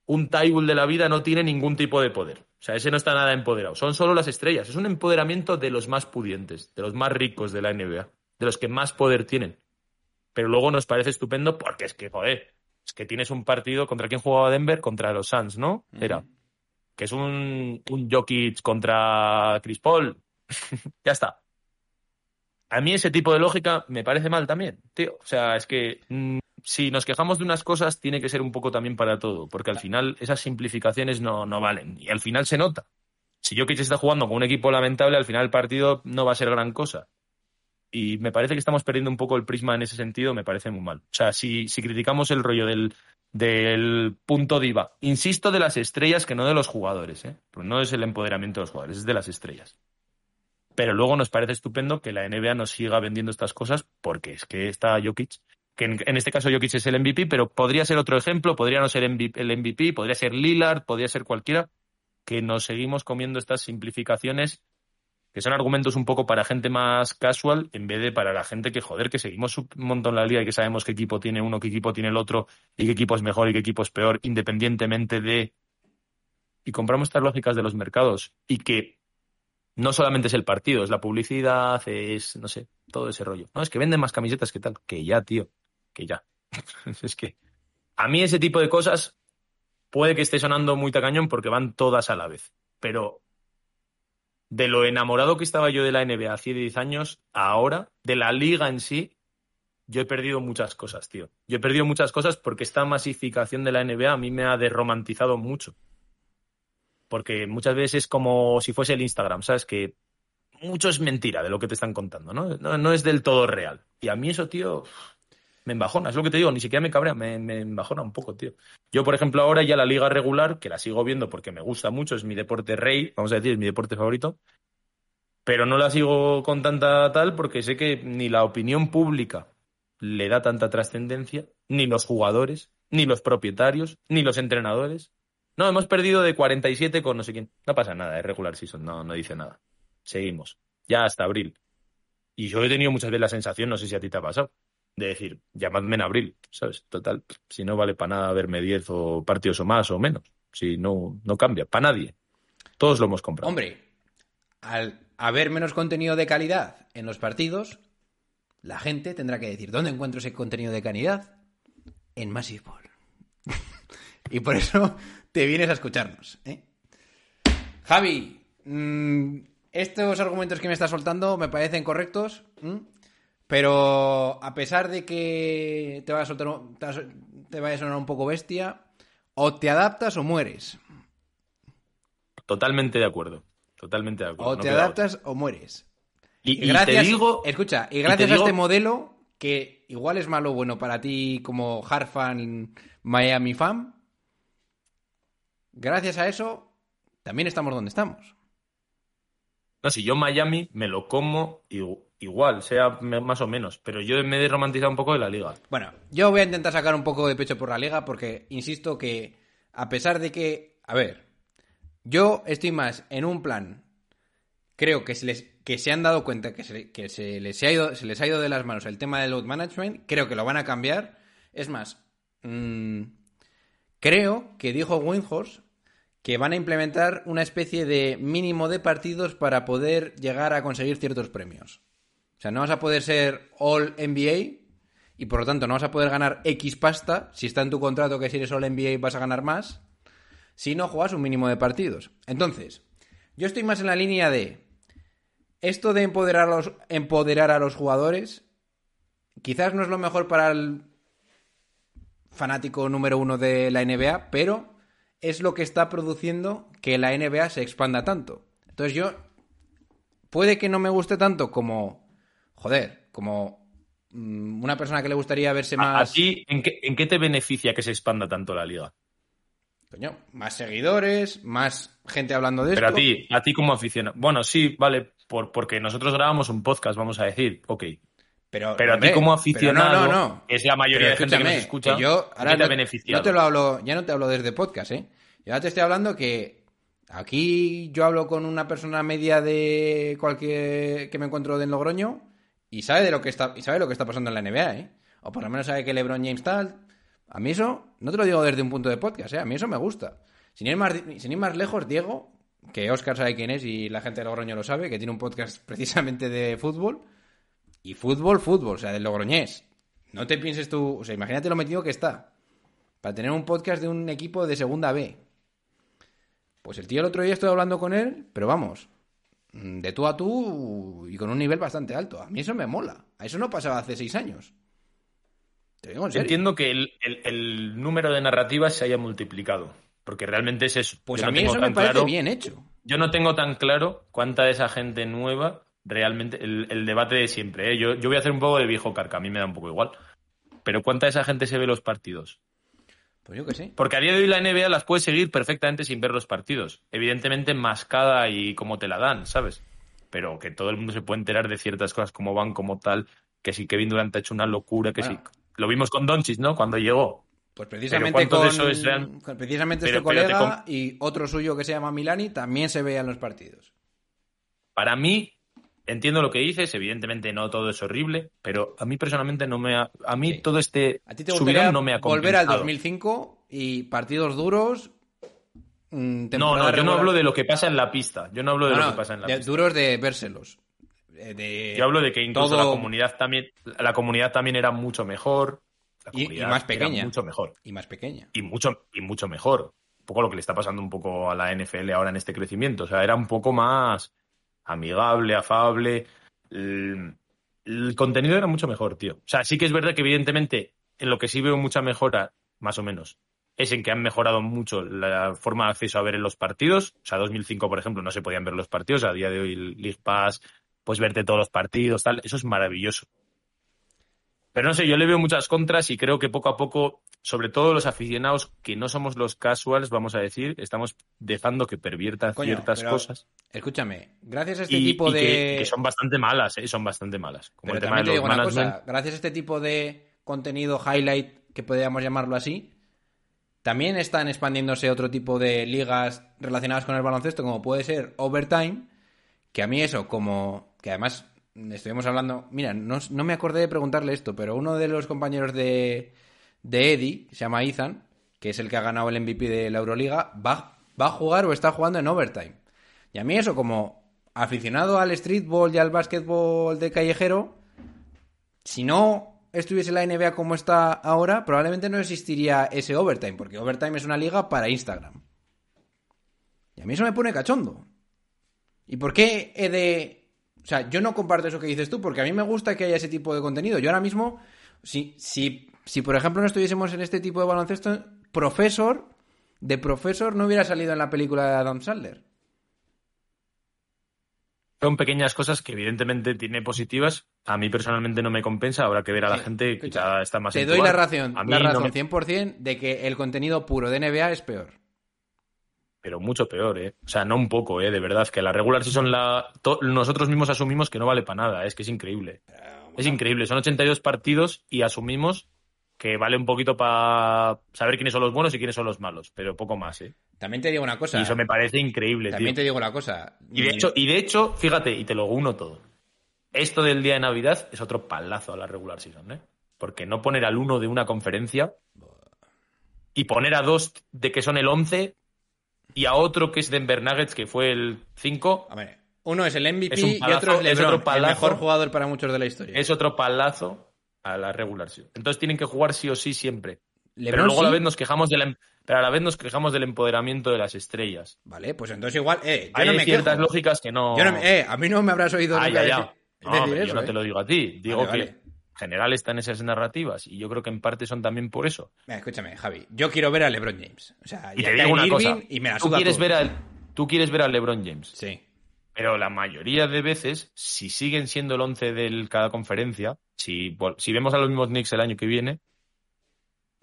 un Tybull de la vida no tiene ningún tipo de poder. O sea, ese no está nada empoderado. Son solo las estrellas. Es un empoderamiento de los más pudientes, de los más ricos de la NBA, de los que más poder tienen. Pero luego nos parece estupendo porque es que, joder, es que tienes un partido contra quién jugaba Denver, contra los Suns, ¿no? Era. Que es un, un Jokic contra Chris Paul. ya está. A mí ese tipo de lógica me parece mal también, tío. O sea, es que mm, si nos quejamos de unas cosas, tiene que ser un poco también para todo, porque al final esas simplificaciones no, no valen. Y al final se nota. Si Jokic está jugando con un equipo lamentable, al final el partido no va a ser gran cosa. Y me parece que estamos perdiendo un poco el prisma en ese sentido, me parece muy mal. O sea, si, si criticamos el rollo del, del punto diva, insisto de las estrellas que no de los jugadores, ¿eh? Pues no es el empoderamiento de los jugadores, es de las estrellas. Pero luego nos parece estupendo que la NBA nos siga vendiendo estas cosas porque es que está Jokic, que en, este caso Jokic es el MVP, pero podría ser otro ejemplo, podría no ser el MVP, podría ser Lillard, podría ser cualquiera, que nos seguimos comiendo estas simplificaciones que son argumentos un poco para gente más casual en vez de para la gente que, joder, que seguimos un montón la liga y que sabemos qué equipo tiene uno, qué equipo tiene el otro y qué equipo es mejor y qué equipo es peor, independientemente de... Y compramos estas lógicas de los mercados y que no solamente es el partido, es la publicidad, es, no sé, todo ese rollo. No, es que venden más camisetas que tal. Que ya, tío, que ya. es que a mí ese tipo de cosas puede que esté sonando muy tacañón porque van todas a la vez. Pero de lo enamorado que estaba yo de la NBA hace 10 años, ahora, de la liga en sí, yo he perdido muchas cosas, tío. Yo he perdido muchas cosas porque esta masificación de la NBA a mí me ha derromantizado mucho. porque muchas veces es como si fuese el Instagram, ¿sabes? Que mucho es mentira de lo que te están contando, ¿no? No, no es del todo real. Y a mí eso, tío, me embajona, es lo que te digo, ni siquiera me cabrea, me, me embajona un poco, tío. Yo, por ejemplo, ahora ya la liga regular, que la sigo viendo porque me gusta mucho, es mi deporte rey, vamos a decir, es mi deporte favorito, pero no la sigo con tanta tal porque sé que ni la opinión pública le da tanta trascendencia, ni los jugadores, ni los propietarios, ni los entrenadores. No, hemos perdido de 47 con no sé quién. No pasa nada, es regular season, no, no dice nada. Seguimos. Ya hasta abril. Y yo he tenido muchas veces la sensación, no sé si a ti te ha pasado, de decir, llamadme en abril, ¿sabes? Total, si no vale para nada verme 10 o partidos o más o menos. Si no, no cambia, para nadie. Todos lo hemos comprado. Hombre, al haber menos contenido de calidad en los partidos, la gente tendrá que decir, ¿dónde encuentro ese contenido de calidad? En Massive Ball. y por eso te vienes a escucharnos. ¿eh? Javi, mm, estos argumentos que me estás soltando me parecen correctos. Pero a pesar de que te vaya a, soltar, te vaya a sonar un poco bestia, o te adaptas o mueres. Totalmente de acuerdo. Totalmente de acuerdo. O no te adaptas o mueres. Y, gracias, te digo, escucha, y gracias a digo- este modelo, que igual es malo o bueno para ti como hard fan, Miami fan, gracias a eso, también estamos donde estamos. No, si yo Miami me lo como igu- igual, sea más o menos, pero yo me he romantizado un poco de la liga. Bueno, yo voy a intentar sacar un poco de pecho por la liga porque insisto que a pesar de que, a ver, yo estoy más en un plan, creo que se les que se han dado cuenta que se, que se les ha ido se les ha ido de las manos el tema del load management, creo que lo van a cambiar. Es más, mm, creo que dijo Windhorse que van a implementar una especie de mínimo de partidos para poder llegar a conseguir ciertos premios. O sea, no vas a poder ser All NBA y por lo tanto no vas a poder ganar X pasta si está en tu contrato que si eres All NBA vas a ganar más si no juegas un mínimo de partidos. Entonces, yo estoy más en la línea de esto de empoderar los, empoderar a los jugadores quizás no es lo mejor para el fanático número uno de la NBA, pero es lo que está produciendo que la NBA se expanda tanto. Entonces yo puede que no me guste tanto como, joder, como mm, una persona que le gustaría verse más... a ti, ¿en qué, ¿en qué te beneficia que se expanda tanto la liga? Coño, más seguidores, más gente hablando de Pero a esto. ti, a ti como aficionado. Bueno, sí, vale, por, porque nosotros grabamos un podcast, vamos a decir, ok. Pero, Pero a ti como aficionado, no, no, no. que es la mayoría de gente que nos escucha, que yo ¿qué ahora no- te lo hablo, ya no te hablo desde podcast, ¿eh? Yo ahora te estoy hablando que aquí yo hablo con una persona media de cualquier que me encuentro en Logroño y sabe de lo que está y sabe lo que está pasando en la NBA, ¿eh? O por lo menos sabe que LeBron James tal. A mí eso no te lo digo desde un punto de podcast, ¿eh? A mí eso me gusta. Sin ir más sin ir más lejos, Diego, que Oscar sabe quién es y la gente de Logroño lo sabe, que tiene un podcast precisamente de fútbol y fútbol, fútbol, o sea, del Logroñés. No te pienses tú, o sea, imagínate lo metido que está. Para tener un podcast de un equipo de segunda B. Pues el tío el otro día estoy hablando con él, pero vamos, mm, de tú a tú y con un nivel bastante alto. A mí eso me mola. A eso no pasaba hace seis años. Te digo en serio. Entiendo que el, el- el número de narrativas se haya multiplicado, porque realmente es eso. Pues Yo a no mí eso me parece claro- bien hecho. Yo no tengo tan claro cuánta de esa gente nueva realmente. El, el debate de siempre. ¿eh? Yo, yo voy a hacer un poco de viejo carca, a mí me da un poco igual. Pero ¿cuánta de esa gente se ve los partidos? Pues yo que sé. Porque a día de hoy la NBA las puedes seguir perfectamente sin ver los partidos. Evidentemente mascada y como te la dan, ¿sabes? Pero que todo el mundo se puede enterar de ciertas cosas como van, como tal, que si Kevin Durant ha hecho una locura, que Bueno. sí. Lo vimos con Doncic, ¿no? Cuando llegó. Pues precisamente ¿cuánto con, de eso es real? precisamente Pero- este colega y otro suyo que se llama Milani también se veían los partidos. Para mí, entiendo lo que dices, evidentemente no todo es horrible, pero a mí personalmente no me ha... A mí Sí. todo este ¿A ti te subidón gustaría no me ha volver al compensado. 2005 y partidos duros? mm, No, no, yo no hablo de lo que pasa en la pista. Yo no hablo de No, lo no, que pasa en la de- pista. duros de vérselos. Eh, de- Yo hablo de que incluso todo- la comunidad también, la comunidad también era mucho mejor. La Y- más era pequeña. mucho mejor. Y más pequeña. Y mucho, y mucho mejor. Un poco lo que le está pasando un poco a la NFL ahora en este crecimiento. O sea, era un poco más amigable, afable. El, contenido era mucho mejor, tío. O sea, sí que es verdad que evidentemente en lo que sí veo mucha mejora, más o menos, es en que han mejorado mucho la forma de acceso a ver en los partidos. O sea, 2005, por ejemplo, no se podían ver los partidos. A día de hoy, League Pass, pues verte todos los partidos, tal. Eso es maravilloso. Pero no sé, yo le veo muchas contras y creo que poco a poco, sobre todo los aficionados que no somos los casuals, vamos a decir, estamos dejando que perviertan Coño, ciertas pero cosas. Escúchame, gracias a este Y, tipo y de. que, que son bastante malas, ¿eh? Son bastante malas. Como Pero el tema de los digo una cosa, gracias a este tipo de contenido highlight, que podríamos llamarlo así, también están expandiéndose otro tipo de ligas relacionadas con el baloncesto, como puede ser Overtime, que a mí eso, como que además estuvimos hablando, mira, no, no me acordé de preguntarle esto, pero uno de los compañeros de, de Eddie, se llama Ethan, que es el que ha ganado el MVP de la Euroliga, va, va a jugar o está jugando en Overtime. Y a mí eso, como aficionado al streetball y al básquetbol de callejero, si no estuviese la NBA como está ahora, probablemente no existiría ese Overtime, porque Overtime es una liga para Instagram. Y a mí eso me pone cachondo. ¿Y por qué he de...? O sea, yo no comparto eso que dices tú, porque a mí me gusta que haya ese tipo de contenido. Yo ahora mismo, si, si, si por ejemplo no estuviésemos en este tipo de baloncesto, Profesor, de Profesor no hubiera salido en la película de Adam Sandler. Son pequeñas cosas que evidentemente tiene positivas. A mí personalmente no me compensa. Habrá que ver a la Sí, gente que ya está más Te doy la razón, la no razón me- 100% de que el contenido puro de NBA es peor. Pero mucho peor, ¿eh? O sea, no un poco, ¿eh? De verdad, que la regular season la... nosotros mismos asumimos que no vale para nada. ¿eh? Es que es increíble. Es increíble. Son 82 partidos y asumimos que vale un poquito para saber quiénes son los buenos y quiénes son los malos. Pero poco más, ¿eh? También te digo una cosa. Y eso me parece increíble, tío. También te digo una cosa. Y de hecho, y de hecho, fíjate, y te lo uno todo. Esto del día de Navidad es otro palazo a la regular season, ¿eh? Porque no poner al uno de una conferencia y poner a dos de que son el 11 y a otro que es Denver Nuggets, que fue el 5, A ver, uno es el MVP Es un y palazo, otro es es LeBron, otro el palazo. mejor jugador para muchos de la historia. es otro palazo a la regular season. Entonces tienen que jugar sí o sí siempre. LeBron Pero luego a la sí. vez nos quejamos de la, em- pero a la vez nos quejamos del empoderamiento de las estrellas. Vale, pues entonces igual, eh, yo Hay no me ciertas quejo. lógicas que no. Yo no me- eh, a mí no me habrás oído Ah, nunca ya, ya. decir, No, decir eso, yo no eh. te lo digo a ti. Digo Vale, que vale. En general están esas narrativas y yo creo que en parte son también por eso. Mira, escúchame, Javi, yo quiero ver a LeBron James. O sea, Y te digo una cosa. Irving y me la tú quieres todo. ver a tú quieres ver a LeBron James, Sí. pero la mayoría de veces si siguen siendo el 11 de cada conferencia, si si vemos a los mismos Knicks el año que viene,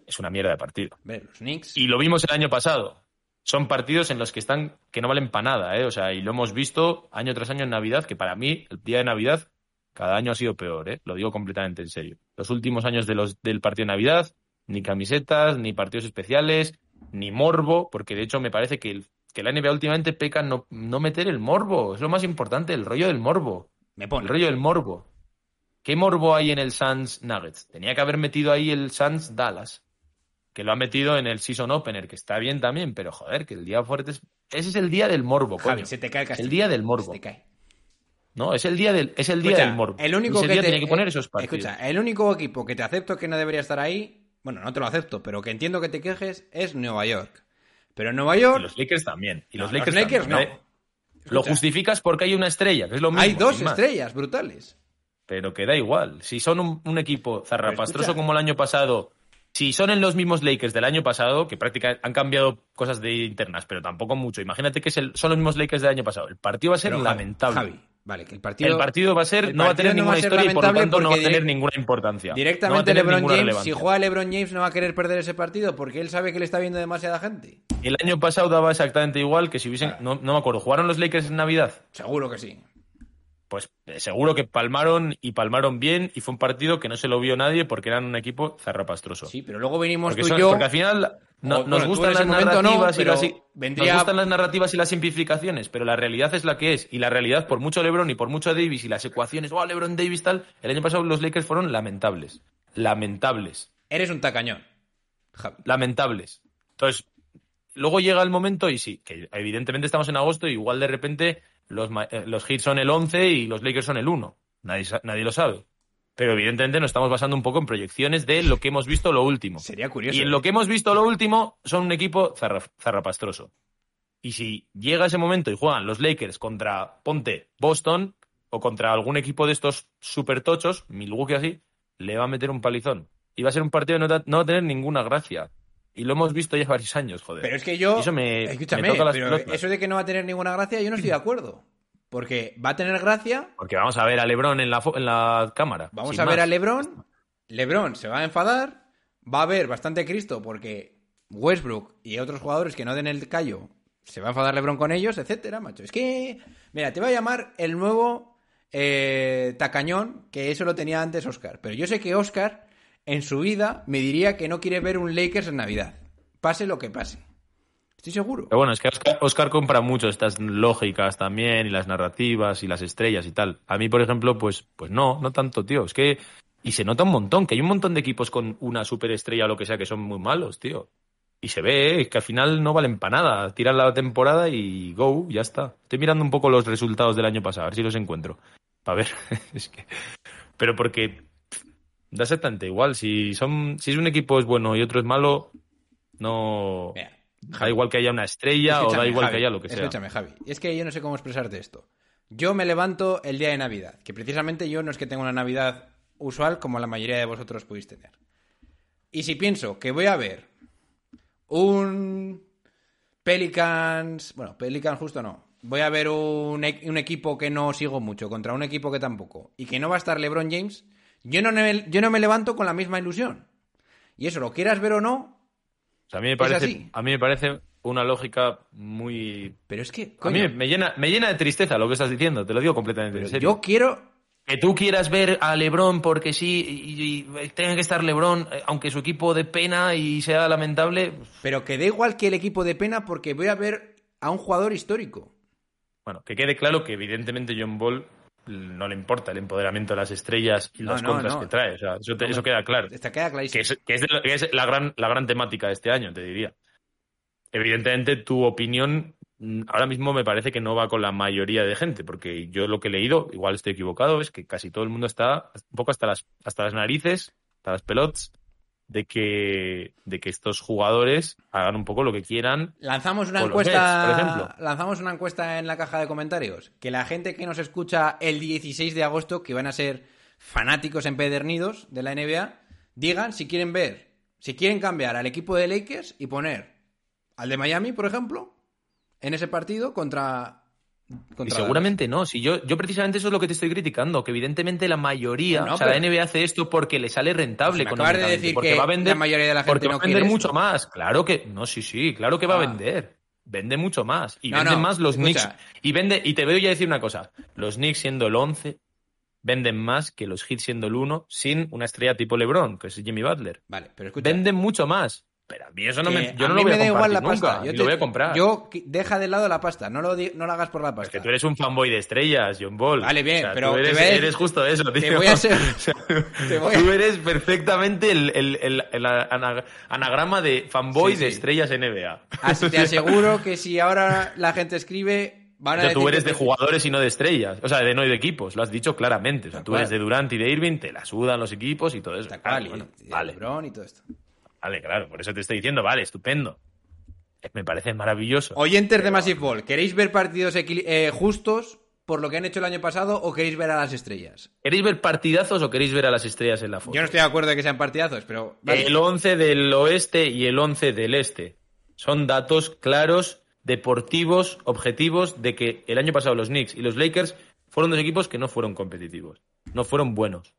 es una mierda de partido. Ver, los Knicks. Y lo vimos el año pasado. Son partidos en los que están que no valen para nada, ¿eh? O sea, y lo hemos visto año tras año en Navidad, que para mí el día de Navidad cada año ha sido peor, ¿eh? Lo digo completamente en serio. Los últimos años de los, del partido de Navidad, ni camisetas, ni partidos especiales, ni morbo, porque de hecho me parece que, el- que la NBA últimamente peca no, no meter el morbo. Es lo más importante, el rollo del morbo. me El pone. rollo del morbo. ¿Qué morbo hay en el Suns Nuggets? Tenía que haber metido ahí el Suns Dallas, que lo ha metido en el Season Opener, que está bien también, pero joder, que el día fuerte es... Ese es el día del morbo, coño. Javi, se te cae el el día del morbo. Se te cae. No, es el día del, es el día Escucha, del morbo. El único que día te, tenía que poner eh, esos partidos. Escucha, el único equipo que te acepto que no debería estar ahí, bueno, no te lo acepto, pero que entiendo que te quejes es Nueva York. Pero Nueva Y York los Lakers también. Y los No, Lakers, los Lakers también, no. Lo justificas porque hay una estrella, que es lo mismo. hay dos estrellas brutales. Pero que da igual. Si son un, un equipo zarrapastroso como el año pasado, si son en los mismos Lakers del año pasado, que prácticamente han cambiado cosas de internas, pero tampoco mucho. Imagínate que es el- son los mismos Lakers del año pasado. El partido va a ser Pero, lamentable. Javi, vale, que el partido... el partido va a ser, no va a tener no ninguna historia y por lo tanto no va a tener ninguna importancia. Directamente LeBron James, si juega LeBron James no va a querer perder ese partido porque él sabe que le está viendo demasiada gente. El año pasado daba exactamente igual que si hubiesen. No, no me acuerdo, ¿jugaron los Lakers en Navidad? Seguro que sí. Pues eh, seguro que palmaron y palmaron bien y fue un partido que no se lo vio nadie porque eran un equipo zarrapastroso. Sí, pero luego venimos Porque, tú son- y yo... porque al final no- O, nos bueno, gustan las no, narrativas y las, vendría- nos gustan las narrativas y las simplificaciones, pero la realidad es la que es. Y la realidad, por mucho LeBron y por mucho Davis y las ecuaciones, oh, LeBron Davis tal, el año pasado los Lakers fueron lamentables. Lamentables. Eres un tacañón. Javi. lamentables. Entonces, luego llega el momento y sí, que evidentemente estamos en agosto y igual de repente los, eh, los Heat son el 11 y los Lakers son el 1. Nadie, nadie lo sabe. Pero evidentemente nos estamos basando un poco en proyecciones de lo que hemos visto lo último. Sería curioso. Y en ¿eh? lo que hemos visto lo último son un equipo zarra- zarrapastroso. Y si llega ese momento y juegan los Lakers contra Ponte, Boston o contra algún equipo de estos super tochos, Milwaukee así, le va a meter un palizón. Y va a ser un partido que no, no va a tener ninguna gracia. Y lo hemos visto ya varios años, joder. Pero es que yo. Eso me, escúchame, me toca las pero pelotas. eso de que no va a tener ninguna gracia, yo no estoy de acuerdo. Porque va a tener gracia. Porque vamos a ver a LeBron en la, en la cámara. Vamos a ver más. a LeBron. LeBron se va a enfadar. Va a haber bastante Cristo porque Westbrook y otros jugadores que no den el callo se va a enfadar LeBron con ellos, etcétera, macho. Es que. Mira, te voy a llamar el nuevo eh, tacañón, que eso lo tenía antes Oscar. Pero yo sé que Oscar, en su vida, me diría que no quiere ver un Lakers en Navidad. Pase lo que pase. Estoy seguro. Pero bueno, es que Oscar, compra mucho estas lógicas también, y las narrativas, y las estrellas y tal. A mí, por ejemplo, pues, pues no, no tanto, tío. Es que. Y se nota un montón, que hay un montón de equipos con una superestrella o lo que sea que son muy malos, tío. Y se ve que al final no valen para nada. Tiran la temporada y go, ya está. Estoy mirando un poco los resultados del año pasado, a ver si los encuentro. Para ver. es que. Pero porque. Da exactamente igual. Si son. Si es un equipo es bueno y otro es malo, no. Mira, Da igual que haya una estrella o da igual Javi, que haya lo que sea. Escúchame, Javi. Es que yo no sé cómo expresarte esto. Yo me levanto el día de Navidad, que precisamente yo no es que tenga una Navidad usual como la mayoría de vosotros podéis tener. Y si pienso que voy a ver un Pelicans, bueno, Pelicans justo no. Voy a ver un, e- un equipo que no sigo mucho contra un equipo que tampoco y que no va a estar LeBron James, yo no me, yo no me levanto con la misma ilusión. Y eso, lo quieras ver o no, O sea, a mí me parece, a mí me parece una lógica muy. pero es que, A mí me llena, me llena de tristeza lo que estás diciendo, te lo digo completamente en serio. yo quiero Que tú quieras ver a LeBron porque sí y, y tenga que estar LeBron, eh, aunque su equipo de pena y sea lamentable. Pero que da igual que el equipo de pena porque voy a ver a un jugador histórico. Bueno, que quede claro que evidentemente John Ball no le importa el empoderamiento de las estrellas y No, las no, contras no. que trae. O sea, eso, te- eso queda claro. Está queda que clarísimo. es, que es de lo- que es la, gran, la gran temática de este año, te diría. Evidentemente, tu opinión mm, ahora mismo me parece que no va con la mayoría de gente, porque yo lo que he leído, igual estoy equivocado, es que casi todo el mundo está un poco hasta las, hasta las narices, hasta las pelotas, de que, de que estos jugadores hagan un poco lo que quieran. Lanzamos una encuesta, Nets, por ejemplo. lanzamos una encuesta en la caja de comentarios. Que la gente que nos escucha el 16 de agosto, que van a ser fanáticos empedernidos de la NBA, digan si quieren ver, si quieren cambiar al equipo de Lakers y poner al de Miami, por ejemplo, en ese partido contra. Y seguramente no. Si yo, yo precisamente eso es lo que te estoy criticando, que evidentemente la mayoría, No, o sea, la NBA hace esto porque le sale rentable Pues me de decir porque que va a vender, la mayoría de la gente porque no va a vender mucho esto. más. Claro que, no, sí, sí, claro que va Ah. a vender. Vende mucho más. Y No, venden más los escucha. Knicks. Y vende, y te voy a decir una cosa. Los Knicks siendo el 11 venden más que los Heat siendo el 1 sin una estrella tipo LeBron, que es Jimmy Butler. Vale, pero escucha. Venden mucho más. Pero a mí eso no que me, yo no lo voy a da igual compartir la nunca, pasta. ni Yo, lo voy te- a comprar. yo deja de lado la pasta, no lo, no lo hagas por la pasta. Es que tú eres un fanboy de estrellas, John Ball. Vale, bien, O sea, pero tú eres, justo eso, tío. te voy a ser- O sea, te voy a- Tú eres perfectamente el, el- el- el ana- anagrama de fanboy Sí, sí. de estrellas NBA. Así te aseguro que si ahora la gente escribe, van a O sea, tú eres de jugadores y no de estrellas. O sea, de no de equipos. Lo has dicho claramente. O sea, tú eres de Durant y de Irving, te la sudan los equipos y todo eso. Tal Claro, y- bueno, y de vale, LeBron y todo esto. Vale, claro. Por eso te estoy diciendo, vale, estupendo. Me parece maravilloso. Oyentes de Massive Ball, ¿queréis ver partidos eh, justos por lo que han hecho el año pasado o queréis ver a las estrellas? ¿Queréis ver partidazos o queréis ver a las estrellas en la foto? Yo no estoy de acuerdo de que sean partidazos, pero... vale. El 11 del oeste y el 11 del este. Son datos claros, deportivos, objetivos, de que el año pasado los Knicks y los Lakers fueron dos equipos que no fueron competitivos, no fueron buenos.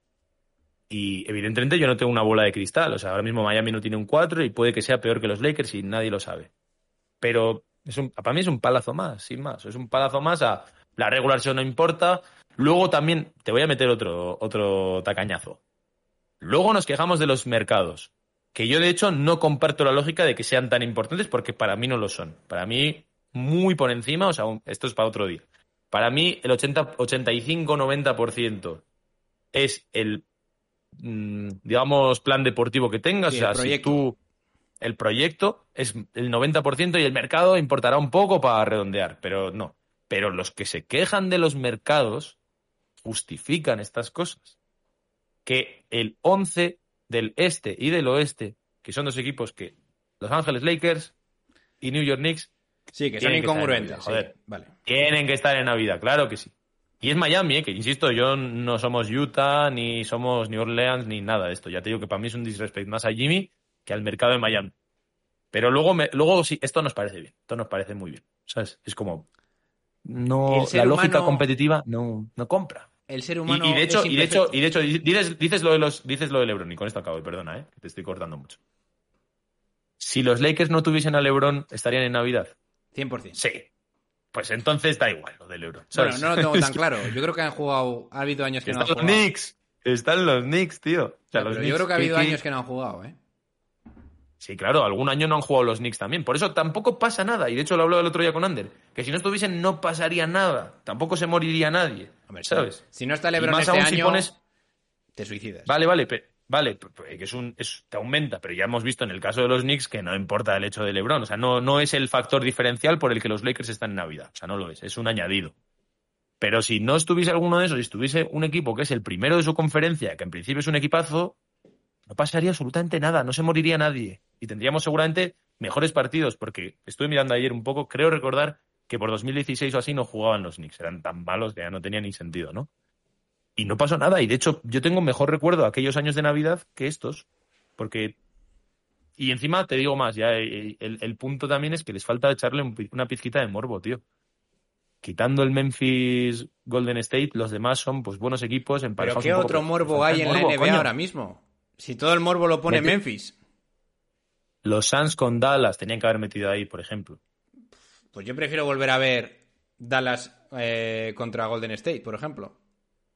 Y evidentemente yo no tengo una bola de cristal. O sea, ahora mismo Miami no tiene un 4 y puede que sea peor que los Lakers y nadie lo sabe. Pero es un, para mí es un palazo más, sin más. Es un palazo más a la regular season no importa. Luego también te voy a meter otro, otro tacañazo. Luego nos quejamos de los mercados, que yo de hecho no comparto la lógica de que sean tan importantes porque para mí no lo son. Para mí, muy por encima, o sea, esto es para otro día. Para mí, el 80, 85-90% es el, digamos, plan deportivo que tengas. Sí, o sea, el si proyecto. tú, el proyecto es el 90% y el mercado importará un poco para redondear, pero no. Pero los que se quejan de los mercados justifican estas cosas que el 11 del este y del oeste, que son dos equipos que Los Ángeles Lakers y New York Knicks Sí, que son incongruentes. Navidad, sí. joder. Vale. tienen que estar en Navidad, claro que sí. Y es Miami, ¿eh? que insisto, yo no somos Utah, ni somos New Orleans, ni nada de esto. Ya te digo que para mí es un disrespect más a Jimmy que al mercado de Miami. Pero luego, me, luego sí, esto nos parece bien. Esto nos parece muy bien. ¿Sabes? Es como. No, la lógica humano- competitiva no, no compra. El ser Y, humano. y de hecho, es y de hecho, y de hecho, dices, dices lo de los, dices lo de LeBron, y con esto acabo, y perdona, eh, que te estoy cortando mucho. Si los Lakers no tuviesen a LeBron, ¿estarían en Navidad? 100%. Sí. Pues entonces da igual lo de LeBron. Bueno, ¿sabes? no lo tengo tan claro. Yo creo que han jugado. Ha habido años que no han Están los jugado. Knicks. Están los Knicks, tío. O sea, los Pero yo creo que ha ¿qué- habido años que no han jugado, ¿eh? Sí, claro, algún año no han jugado los Knicks también. Por eso tampoco pasa nada. Y de hecho lo hablaba el otro día con Ander. Que si no estuviesen no pasaría nada. Tampoco se moriría nadie. Hombre, ¿Sabes? Si no está LeBron este año, si pones... te suicidas. Vale, vale, pe- vale, que es un, es- te aumenta, pero ya hemos visto en el caso de los Knicks que no importa el hecho de LeBron, o sea, no, no es el factor diferencial por el que los Lakers están en Navidad, o sea, no lo es, es un añadido. Pero si no estuviese alguno de esos, si estuviese un equipo que es el primero de su conferencia, que en principio es un equipazo, no pasaría absolutamente nada, no se moriría nadie. Y tendríamos seguramente mejores partidos, porque estuve mirando ayer un poco, creo recordar que por 2016 o así no jugaban los Knicks, eran tan malos que ya no tenía ni sentido, ¿no? Y no pasó nada. Y de hecho, yo tengo mejor recuerdo aquellos años de Navidad que estos. Porque. Y encima te digo más, ya eh, el, el punto también es que les falta echarle un una pizquita de morbo, tío. Quitando el Memphis Golden State, los demás son pues buenos equipos Pero ¿qué poco, otro morbo hay en la NBA coño. ahora mismo? Si todo el morbo lo pone Mete- Memphis. Los Suns con Dallas tenían que haber metido ahí, por ejemplo. Pues yo prefiero volver a ver Dallas eh, contra Golden State, por ejemplo.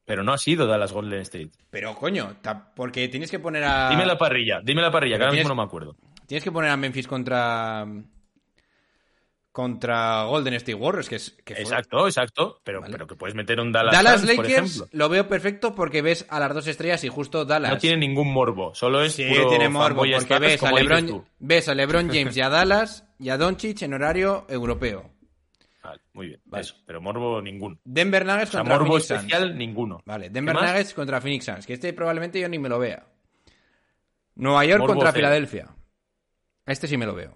Pero no ha sido Dallas Golden State. Pero coño, porque tienes que poner a. Dime la parrilla, dime la parrilla, que ahora mismo no me acuerdo. Tienes que poner a Memphis contra. Contra Golden State Warriors, que es. que fue- Exacto, exacto. Pero, Vale. pero que puedes meter un Dallas, Dallas Lakers lo veo perfecto porque ves a las dos estrellas y justo Dallas. No tiene ningún morbo, solo es Sí, puro tiene morbo porque ves a, LeBron, ves a LeBron James y a Dallas y a Doncic en horario europeo. Vale, muy bien, Vale. eso. Pero morbo ninguno. Denver Nuggets O sea, contra morbo Phoenix Suns. especial ninguno. Vale, ¿Qué Denver? Nuggets contra Phoenix Suns, que este probablemente yo ni me lo vea. Nueva York Morbo contra cero. Filadelfia. Este sí me lo veo.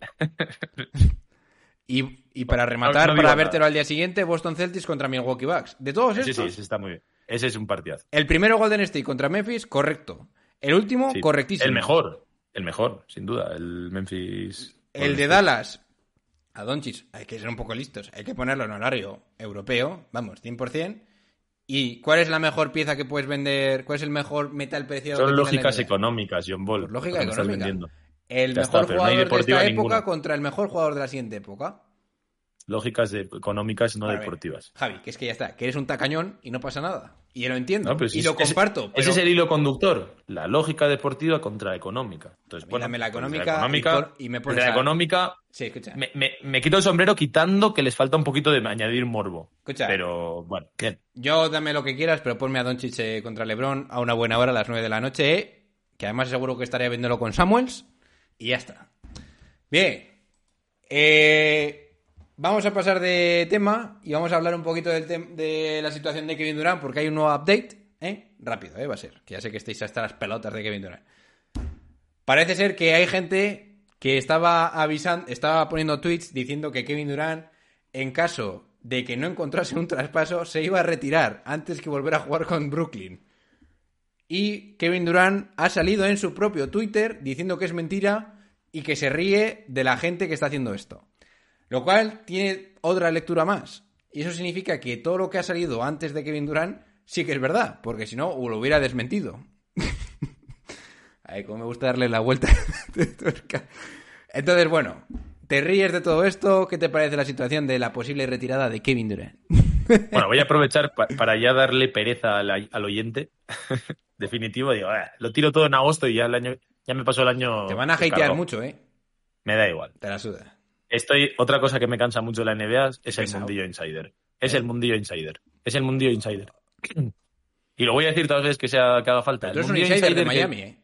y, y para rematar, no para nada. vértelo al día siguiente, Boston Celtics contra Milwaukee Bucks. De todos Ese estos, sí, ese está muy bien. Ese es un partidazo. el primero Golden State contra Memphis, correcto. El último, Sí. correctísimo. El mejor. El mejor, sin duda. El Memphis. El de Dallas a Doncic, hay que ser un poco listos. Hay que ponerlo en horario europeo, vamos, 100%. ¿Y cuál es la mejor pieza que puedes vender? ¿Cuál es el mejor metal preciado? Son lógicas económicas, John Ball. Pues lógica económica. El Ya mejor está, no jugador de esta época ninguna. contra el mejor jugador de la siguiente época. Lógicas de- económicas, no Para ver. deportivas. Javi, que es que ya está, que eres un tacañón y no pasa nada. Y lo entiendo. No, pero si y lo es- comparto. Ese, pero es el hilo conductor. La lógica deportiva contra la económica. Entonces, bueno, dame la económica y por- y me pones la a- económica Sí, escucha. me, me- me quito el sombrero quitando que les falta un poquito de añadir morbo. Escucha. Pero bueno, bien. Yo dame lo que quieras, pero ponme a Doncic contra LeBron a una buena hora a las 9 de la noche, eh, que además seguro que estaré viéndolo con Samuels y ya está. Bien. Eh, vamos a pasar de tema y vamos a hablar un poquito de la situación de Kevin Durant porque hay un nuevo update, ¿eh? Rápido, ¿eh? Va a ser, que ya sé que estáis hasta las pelotas de Kevin Durant. Parece ser que hay gente que estaba avisando, estaba poniendo tweets diciendo que Kevin Durant, en caso de que no encontrase un traspaso, se iba a retirar antes que volver a jugar con Brooklyn. Y Kevin Durant ha salido en su propio Twitter diciendo que es mentira y que se ríe de la gente que está haciendo esto. Lo cual tiene otra lectura más. Y eso significa que todo lo que ha salido antes de Kevin Durant sí que es verdad, porque si no, lo hubiera desmentido. Ay, como me gusta darle la vuelta de tuerca. Entonces, bueno, ¿te ríes de todo esto? ¿Qué te parece la situación de la posible retirada de Kevin Durant? Bueno, voy a aprovechar pa- para ya darle pereza al, al oyente. Definitivo, digo, "Ah, lo tiro todo en agosto y ya el año, ya me pasó el año. Te van a hatear mucho, ¿eh? Me da igual. Te la suda. Estoy, otra cosa que me cansa mucho de la NBA es el pesado. mundillo insider. Es el mundillo insider. Es el mundillo insider. Y lo voy a decir todas las veces que sea que haga falta. Pero tú eres un insider de que- Miami, ¿eh?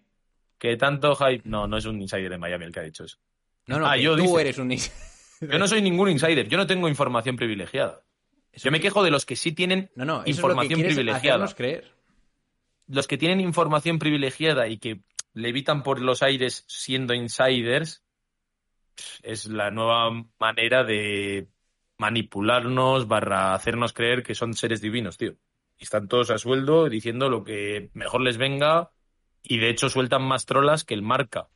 Que, tanto hype. No, no es un insider de Miami el que ha dicho eso. No, no, Ah, que yo tú dice. eres un insider. Yo no soy ningún insider. Yo no tengo información privilegiada. Yo me quejo de los que sí tienen No, no, información es lo que privilegiada. creer. Los que tienen información privilegiada y que levitan por los aires siendo insiders es la nueva manera de manipularnos barra hacernos creer que son seres divinos, tío. Y están todos a sueldo diciendo lo que mejor les venga y de hecho sueltan más trolas que el marca.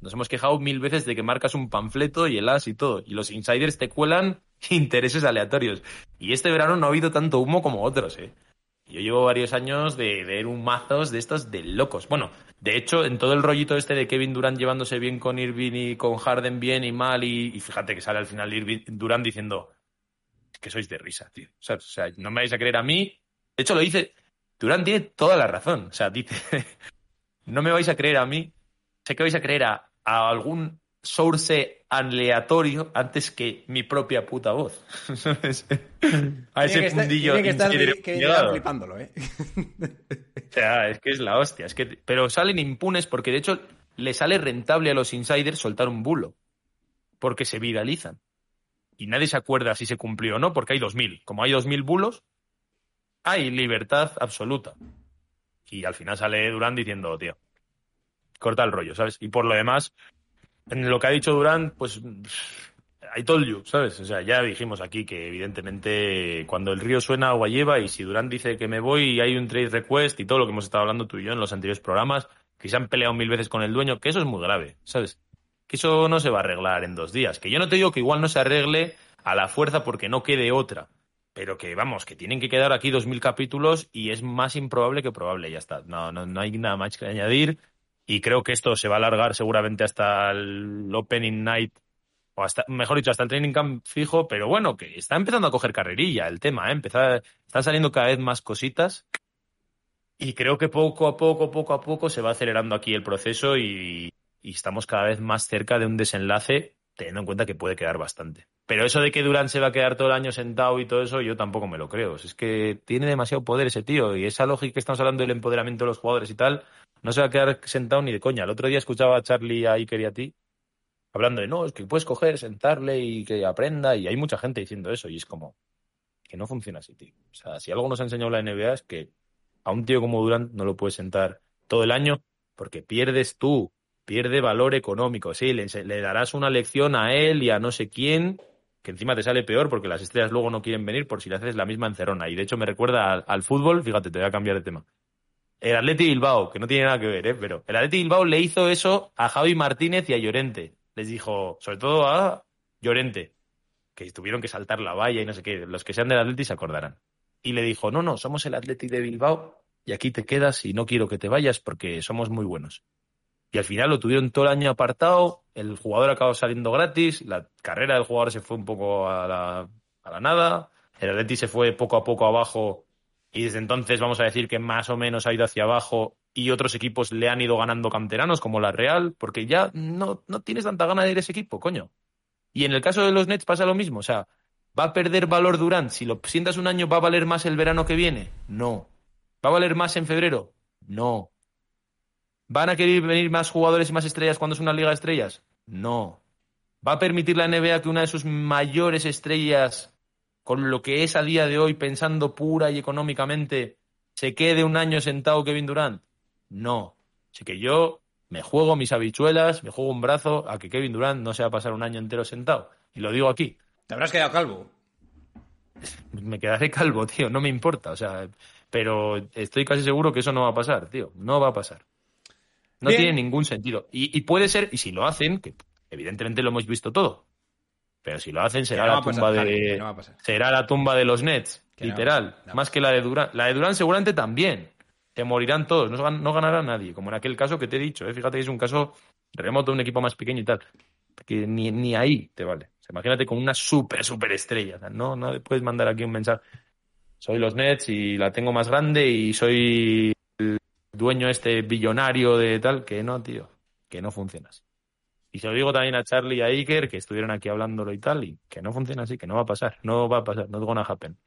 Nos hemos quejado mil veces de que marcas un panfleto y el as y todo. Y los insiders te cuelan intereses aleatorios. Y este verano no ha habido tanto humo como otros, ¿eh? Yo llevo varios años de, ver un mazos de estos de locos. Bueno, de hecho, en todo el rollito este de Kevin Durant llevándose bien con Irving y con Harden bien y mal, y, fíjate que sale al final Irving, Durant diciendo "Es que sois de risa, tío. O sea, no me vais a creer a mí. De hecho, lo dice. Durant tiene toda la razón. O sea, dice. no me vais a creer a mí. Sé que vais a creer a algún source aleatorio antes que mi propia puta voz. A ese que estar- que estar flipándolo, ¿eh? O sea, es que es la hostia. Es que, pero salen impunes porque de hecho le sale rentable a los insiders soltar un bulo. Porque se viralizan. Y nadie se acuerda si se cumplió o no, porque hay 2.000. Como hay 2.000 bulos, hay libertad absoluta. Y al final sale Durán diciendo, tío, corta el rollo, ¿sabes? Y por lo demás, en lo que ha dicho Durán, pues I told you, ¿sabes? O sea, ya dijimos aquí que evidentemente cuando el río suena agua lleva y si Durán dice que me voy y hay un trade request y todo lo que hemos estado hablando tú y yo en los anteriores programas, que se han peleado mil veces con el dueño, que eso es muy grave, ¿sabes? Que eso no se va a arreglar en dos días. Que yo no te digo que igual no se arregle a la fuerza porque no quede otra. Pero que vamos, que tienen que quedar aquí dos mil capítulos y es más improbable que probable, ya está. No, no, no hay nada más que añadir. Y creo que esto se va a alargar seguramente hasta el Opening Night o hasta, mejor dicho, hasta el training camp fijo, pero bueno, que está empezando a coger carrerilla el tema, ¿eh? Empezar, están saliendo cada vez más cositas y creo que poco a poco, poco a poco se va acelerando aquí el proceso y, y estamos cada vez más cerca de un desenlace, teniendo en cuenta que puede quedar bastante. Pero eso de que Durant se va a quedar todo el año sentado y todo eso, yo tampoco me lo creo. Es que tiene demasiado poder ese tío y esa lógica que estamos hablando del empoderamiento de los jugadores y tal, no se va a quedar sentado ni de coña. El otro día escuchaba a Charlie, a Iker y a ti hablando de no, es que puedes coger, sentarle y que aprenda, y hay mucha gente diciendo eso, y es como que no funciona así, tío. O sea, si algo nos ha enseñado la NBA es que a un tío como Durant no lo puedes sentar todo el año porque pierdes tú, pierde valor económico. Sí, le, le darás una lección a él y a no sé quién, que encima te sale peor porque las estrellas luego no quieren venir por si le haces la misma encerrona. Y de hecho me recuerda al, al fútbol, fíjate, te voy a cambiar de tema. El Atleti Bilbao, que no tiene nada que ver, ¿eh? pero el Atleti Bilbao le hizo eso a Javi Martínez y a Llorente les dijo, sobre todo a Llorente, que tuvieron que saltar la valla y no sé qué, los que sean del Atleti se acordarán. Y le dijo, no, no, somos el Atleti de Bilbao y aquí te quedas y no quiero que te vayas porque somos muy buenos. Y al final lo tuvieron todo el año apartado, el jugador acabó saliendo gratis, la carrera del jugador se fue un poco a la, a la nada, el Atleti se fue poco a poco abajo y desde entonces vamos a decir que más o menos ha ido hacia abajo y otros equipos le han ido ganando canteranos como la Real, porque ya no, no tienes tanta gana de ir a ese equipo, coño. Y en el caso de los Nets pasa lo mismo, o sea, ¿va a perder valor Durant? Si lo sientas un año, ¿va a valer más el verano que viene? No. ¿Va a valer más en febrero? No. ¿Van a querer venir más jugadores y más estrellas cuando es una liga de estrellas? No. ¿Va a permitir la NBA que una de sus mayores estrellas, con lo que es a día de hoy, pensando pura y económicamente, se quede un año sentado Kevin Durant? No. Así que yo me juego mis habichuelas, me juego un brazo a que Kevin Durant no se va a pasar un año entero sentado. Y lo digo aquí. Te habrás quedado calvo. Me quedaré calvo, tío, no me importa. O sea, pero estoy casi seguro que eso no va a pasar, tío. No va a pasar. No Bien. tiene ningún sentido. Y, y puede ser, y si lo hacen, que evidentemente lo hemos visto todo. Pero si lo hacen será no la pasar, tumba de. no será la tumba de los Nets, Que literal. no. Más que la de Durán. La de Durán seguramente también. Se morirán todos, no, gan- no ganará nadie. Como en aquel caso que te he dicho, ¿eh? fíjate que es un caso remoto, un equipo más pequeño y tal. Que ni, ni ahí te vale. O sea, imagínate con una super, super estrella. No, no puedes mandar aquí un mensaje. Soy los Nets y la tengo más grande y soy el dueño este billonario de tal. Que no, tío. Que no funciona así. Y se lo digo también a Charlie y a Iker, que estuvieron aquí hablándolo y tal, y que no funciona así, que no va a pasar. No va a pasar. Not gonna happen.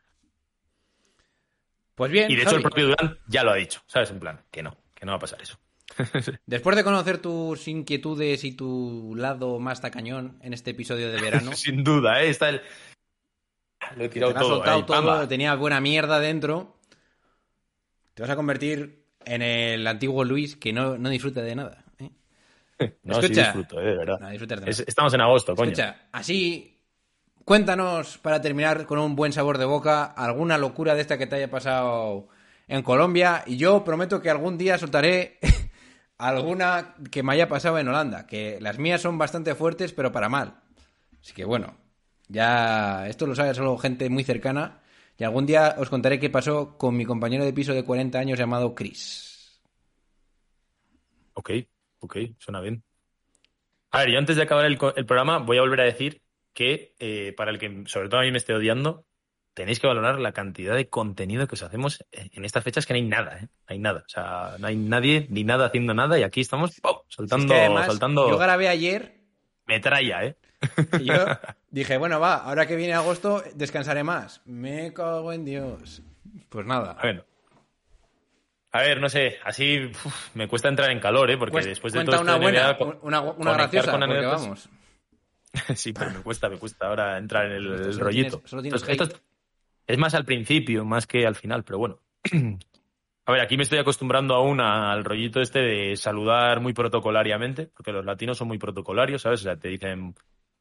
Pues bien, Y de hecho Javi, el propio Durán ya lo ha dicho, ¿sabes? En plan, que no, que no va a pasar eso. después de conocer tus inquietudes y tu lado más tacañón en este episodio de verano, Sin duda, ¿eh? Está el... Lo he te tirado has todo, soltado ahí, todo, tenía buena mierda dentro, te vas a convertir en el antiguo Luis que no, no disfruta de nada. No, sí Escucha. disfruto, eh, de verdad. No Es- estamos en agosto, coño. Escucha, así, cuéntanos para terminar con un buen sabor de boca alguna locura de esta que te haya pasado en Colombia y yo prometo que algún día soltaré alguna que me haya pasado en Holanda, que las mías son bastante fuertes, pero para mal. Así que bueno, ya esto lo sabe solo gente muy cercana. Y algún día os contaré qué pasó con mi compañero de piso de 40 años llamado Chris. Ok, ok, suena bien. A ver, yo antes de acabar el, el programa voy a volver a decir que eh, para el que sobre todo a mí me esté odiando, tenéis que valorar la cantidad de contenido que os hacemos en estas fechas que no hay nada, ¿eh? No hay nada. O sea, no hay nadie ni nada haciendo nada y aquí estamos ¡pum! Es soltando, que además, soltando yo grabé ayer metralla, ¿eh? y yo dije, bueno, va, ahora que viene agosto descansaré más. Me cago en Dios. Pues nada. Bueno. A ver, no sé, así uf, me cuesta entrar en calor, ¿eh? Porque Pues, después de todo una esto buena, NBA, una, una graciosa, con porque vamos. Sí, pero me cuesta, me cuesta ahora entrar en el, Esto el solo rollito. tienes- solo tienes Esto- es más al principio, más que al final, pero bueno. A ver, aquí me estoy acostumbrando aún al rollito este de saludar muy protocolariamente, porque los latinos son muy protocolarios, ¿sabes? O sea, te dicen,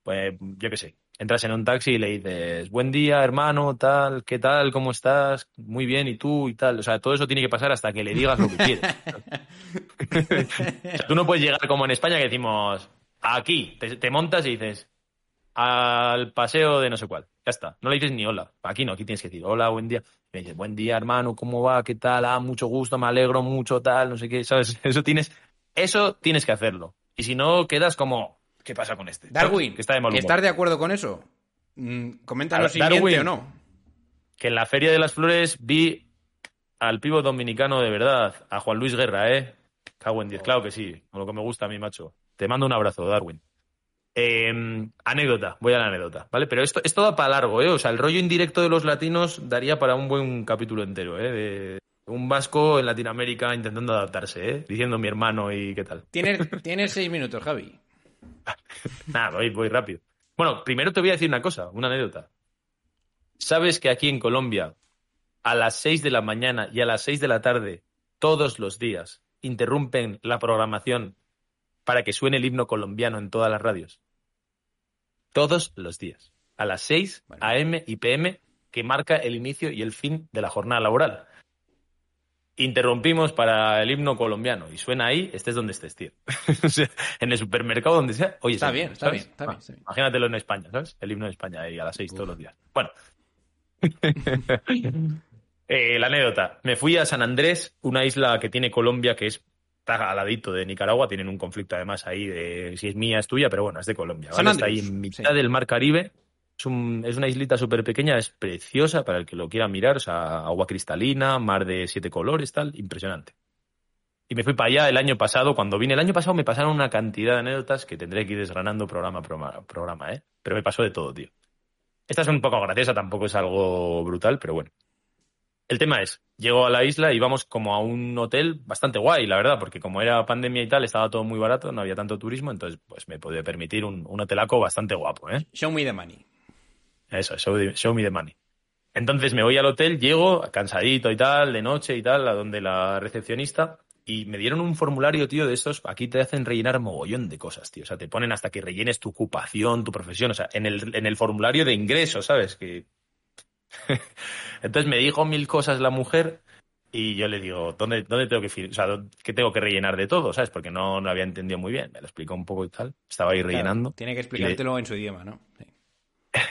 pues, yo qué sé, entras en un taxi y le dices, buen día, hermano, tal, ¿qué tal? ¿Cómo estás? Muy bien, ¿y tú? Y tal. O sea, todo eso tiene que pasar hasta que le digas lo que quieres. O sea, tú no puedes llegar como en España que decimos, aquí, te, te montas y dices, al paseo de no sé cuál. Ya está. No le dices ni hola. Aquí no, aquí tienes que decir hola, buen día. Y me dices, buen día, hermano, ¿cómo va? ¿Qué tal? Ah, mucho gusto, me alegro mucho, tal, no sé qué. ¿Sabes? Eso tienes, eso tienes que hacerlo. Y si no, quedas como, ¿qué pasa con este? Darwin, Que está de mal humor. ¿estás de acuerdo con eso? Mm, Coméntanos si miente o no. Que en la Feria de las Flores vi al pivo dominicano de verdad, a Juan Luis Guerra, ¿eh? Cago en diez, claro que sí, con lo que me gusta a mí, macho. Te mando un abrazo, Darwin. Eh, anécdota, voy a la anécdota, ¿vale? Pero esto, esto da para largo, ¿eh? O sea, el rollo indirecto de los latinos daría para un buen capítulo entero, ¿eh? De un vasco en Latinoamérica intentando adaptarse, ¿eh? Diciendo mi hermano y qué tal. Tienes, tienes seis minutos, Javi. Nada, voy, voy rápido. Bueno, primero te voy a decir una cosa, una anécdota. ¿Sabes que aquí en Colombia, a las 6 de la mañana y a las 6 de la tarde, todos los días, interrumpen la programación para que suene el himno colombiano en todas las radios? Todos los días. A las 6 Bueno. AM y PM, que marca el inicio y el fin de la jornada laboral. Interrumpimos para el himno colombiano y suena ahí, estés donde estés, tío. O sea, en el supermercado, donde sea. Oye, Está bien, está bien, está Ah, bien, está bien. Imagínatelo en España, ¿sabes? El himno de España ahí a las seis todos los días. Bueno. Eh, la anécdota. Me fui a San Andrés, una isla que tiene Colombia que es está al ladito de Nicaragua. Tienen un conflicto además ahí de si es mía, es tuya, pero bueno, es de Colombia. San ¿vale? Está ahí en mitad sí. del mar Caribe. Es, un- es una islita súper pequeña, es preciosa para el que lo quiera mirar. O sea, agua cristalina, mar de siete colores, tal. Impresionante. Y me fui para allá el año pasado. Cuando vine el año pasado me pasaron una cantidad de anécdotas que tendré que ir desgranando programa a programa, ¿eh? Pero me pasó de todo, tío. Esta es un poco graciosa, tampoco es algo brutal, pero bueno. El tema es, llego a la isla y vamos como a un hotel bastante guay, la verdad, porque como era pandemia y tal, estaba todo muy barato, no había tanto turismo, entonces pues me podía permitir un, un hotelaco bastante guapo, ¿eh? Show me the money. Eso, show, the- show me the money. Entonces me voy al hotel, llego cansadito y tal, de noche y tal, a donde la recepcionista, y me dieron un formulario, tío, de estos, aquí te hacen rellenar mogollón de cosas, tío. O sea, te ponen hasta que rellenes tu ocupación, tu profesión, o sea, en el, en el formulario de ingreso, ¿sabes? Que... Entonces me dijo mil cosas la mujer y yo le digo, ¿dónde, dónde tengo que O sea, ¿qué tengo que rellenar de todo? ¿Sabes? Porque no, no había entendido muy bien. Me lo explicó un poco y tal. Estaba ahí rellenando. Claro, tiene que explicártelo en su idioma, ¿no? Sí.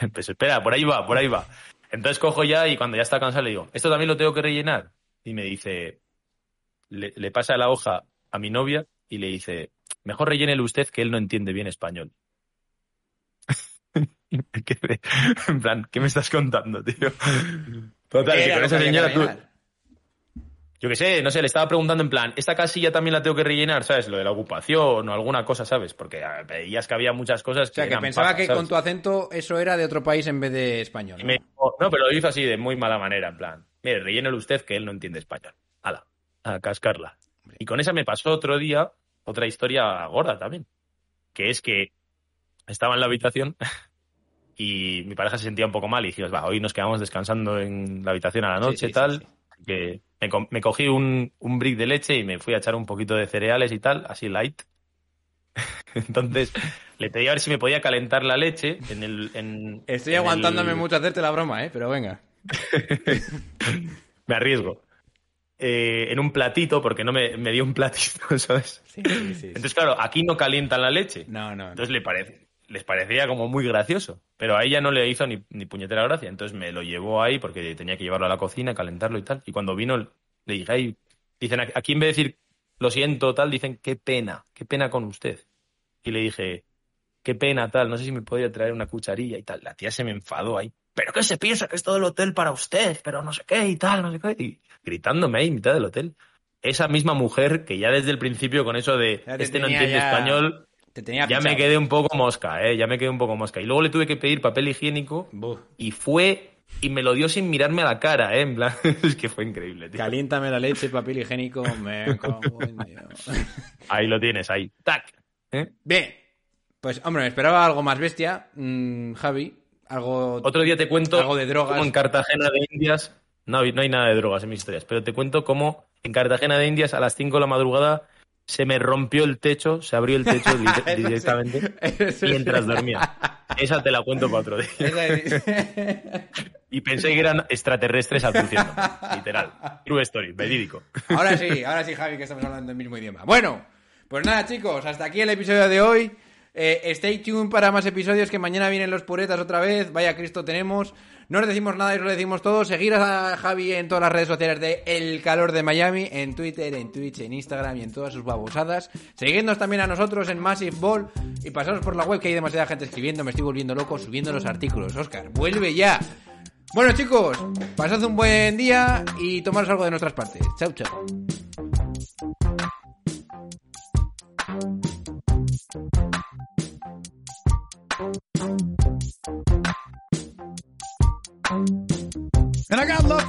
Pues espera, por ahí va, por ahí va. Entonces cojo ya y cuando ya está cansado le digo, ¿esto también lo tengo que rellenar? Y me dice, le, le pasa la hoja a mi novia y le dice, mejor rellénelo usted que él no entiende bien español. Y me quedé, en plan, ¿qué me estás contando, tío? Total, ¿Qué que era con esa señora tú? Yo qué sé, no sé, le estaba preguntando en plan, ¿esta casilla también la tengo que rellenar, sabes? Lo de la ocupación o alguna cosa, ¿sabes? Porque ah, veías que había muchas cosas O sea, que eran pensaba que ¿sabes? con tu acento eso era de otro país en vez de español. ¿no? me dijo, no, pero lo hizo así de muy mala manera, en plan, mire, rellénelo usted que él no entiende español. Hala, a cascarla. Y con esa me pasó otro día otra historia gorda también, que es que estaba en la habitación y mi pareja se sentía un poco mal y dijimos, va, hoy nos quedamos descansando en la habitación a la noche, sí, sí, tal. sí. Que me, co- me cogí un, un brick de leche y me fui a echar un poquito de cereales y tal, así light. Entonces, le pedí a ver si me podía calentar la leche en el... en- Estoy en aguantándome el- mucho a hacerte la broma, ¿eh? Pero venga. Me arriesgo. eh, en un platito, porque no me, me dio un platito, ¿sabes? Sí, sí, sí. Entonces, claro, aquí no calientan la leche. No, no. no. Entonces le parece, les parecía como muy gracioso. Pero a ella no le hizo ni, ni puñetera gracia. Entonces me lo llevó ahí porque tenía que llevarlo a la cocina, calentarlo y tal. Y cuando vino, le dije, ay, dicen, aquí en vez de decir lo siento, tal, dicen, qué pena, qué pena con usted. Y le dije, qué pena, tal, no sé si me podría traer una cucharilla y tal. La tía se me enfadó ahí. ¿Pero qué se piensa que es todo el hotel para usted? Pero no sé qué y tal, no sé qué. Y gritándome ahí en mitad del hotel. Esa misma mujer que ya desde el principio con eso de este no entiende ya- español, Te tenía ya me quedé un poco mosca, ¿eh? Ya me quedé un poco mosca. Y luego le tuve que pedir papel higiénico Buf. y fue y me lo dio sin mirarme a la cara, ¿eh? En plan, es que fue increíble, tío. Caliéntame la leche, papel higiénico, me cago en Dios. Ahí lo tienes, ahí. ¡Tac! ¿Eh? Bien, pues hombre, me esperaba algo más bestia, mm, Javi, algo... Otro día te cuento Algo de drogas. cómo en Cartagena de Indias... No, no hay nada de drogas en mis historias, pero te cuento cómo en Cartagena de Indias a las 5 de la madrugada se me rompió el techo, se abrió el techo sí. directamente sí. mientras dormía. Esa te la cuento para otro día. Y pensé que eran extraterrestres abduciendo. Literal. True story, verídico. Ahora sí, ahora sí, Javi, que estamos hablando el mismo idioma. Bueno, pues nada, chicos, hasta aquí el episodio de hoy. Eh, stay tuned para más episodios, que mañana vienen los puretas otra vez. Vaya Cristo tenemos. No os decimos nada y os lo decimos todo. Seguir a Javi en todas las redes sociales de El Calor de Miami, en Twitter, en Twitch, en Instagram y en todas sus babosadas. Seguidnos también a nosotros en Massive Ball y pasaros por la web que hay demasiada gente escribiendo. Me estoy volviendo loco subiendo los artículos. Oscar, vuelve ya. Bueno, chicos, pasad un buen día y tomaros algo de nuestras partes. Chao, chao.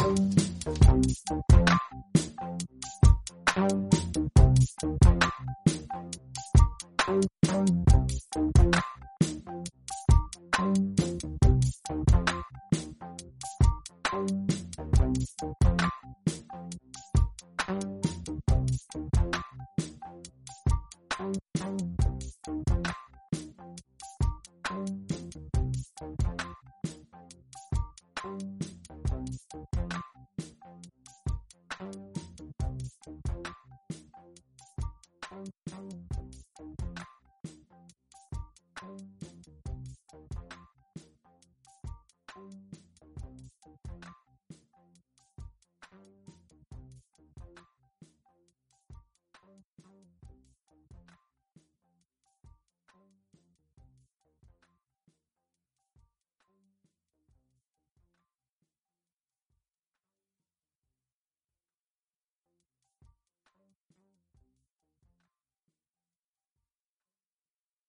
you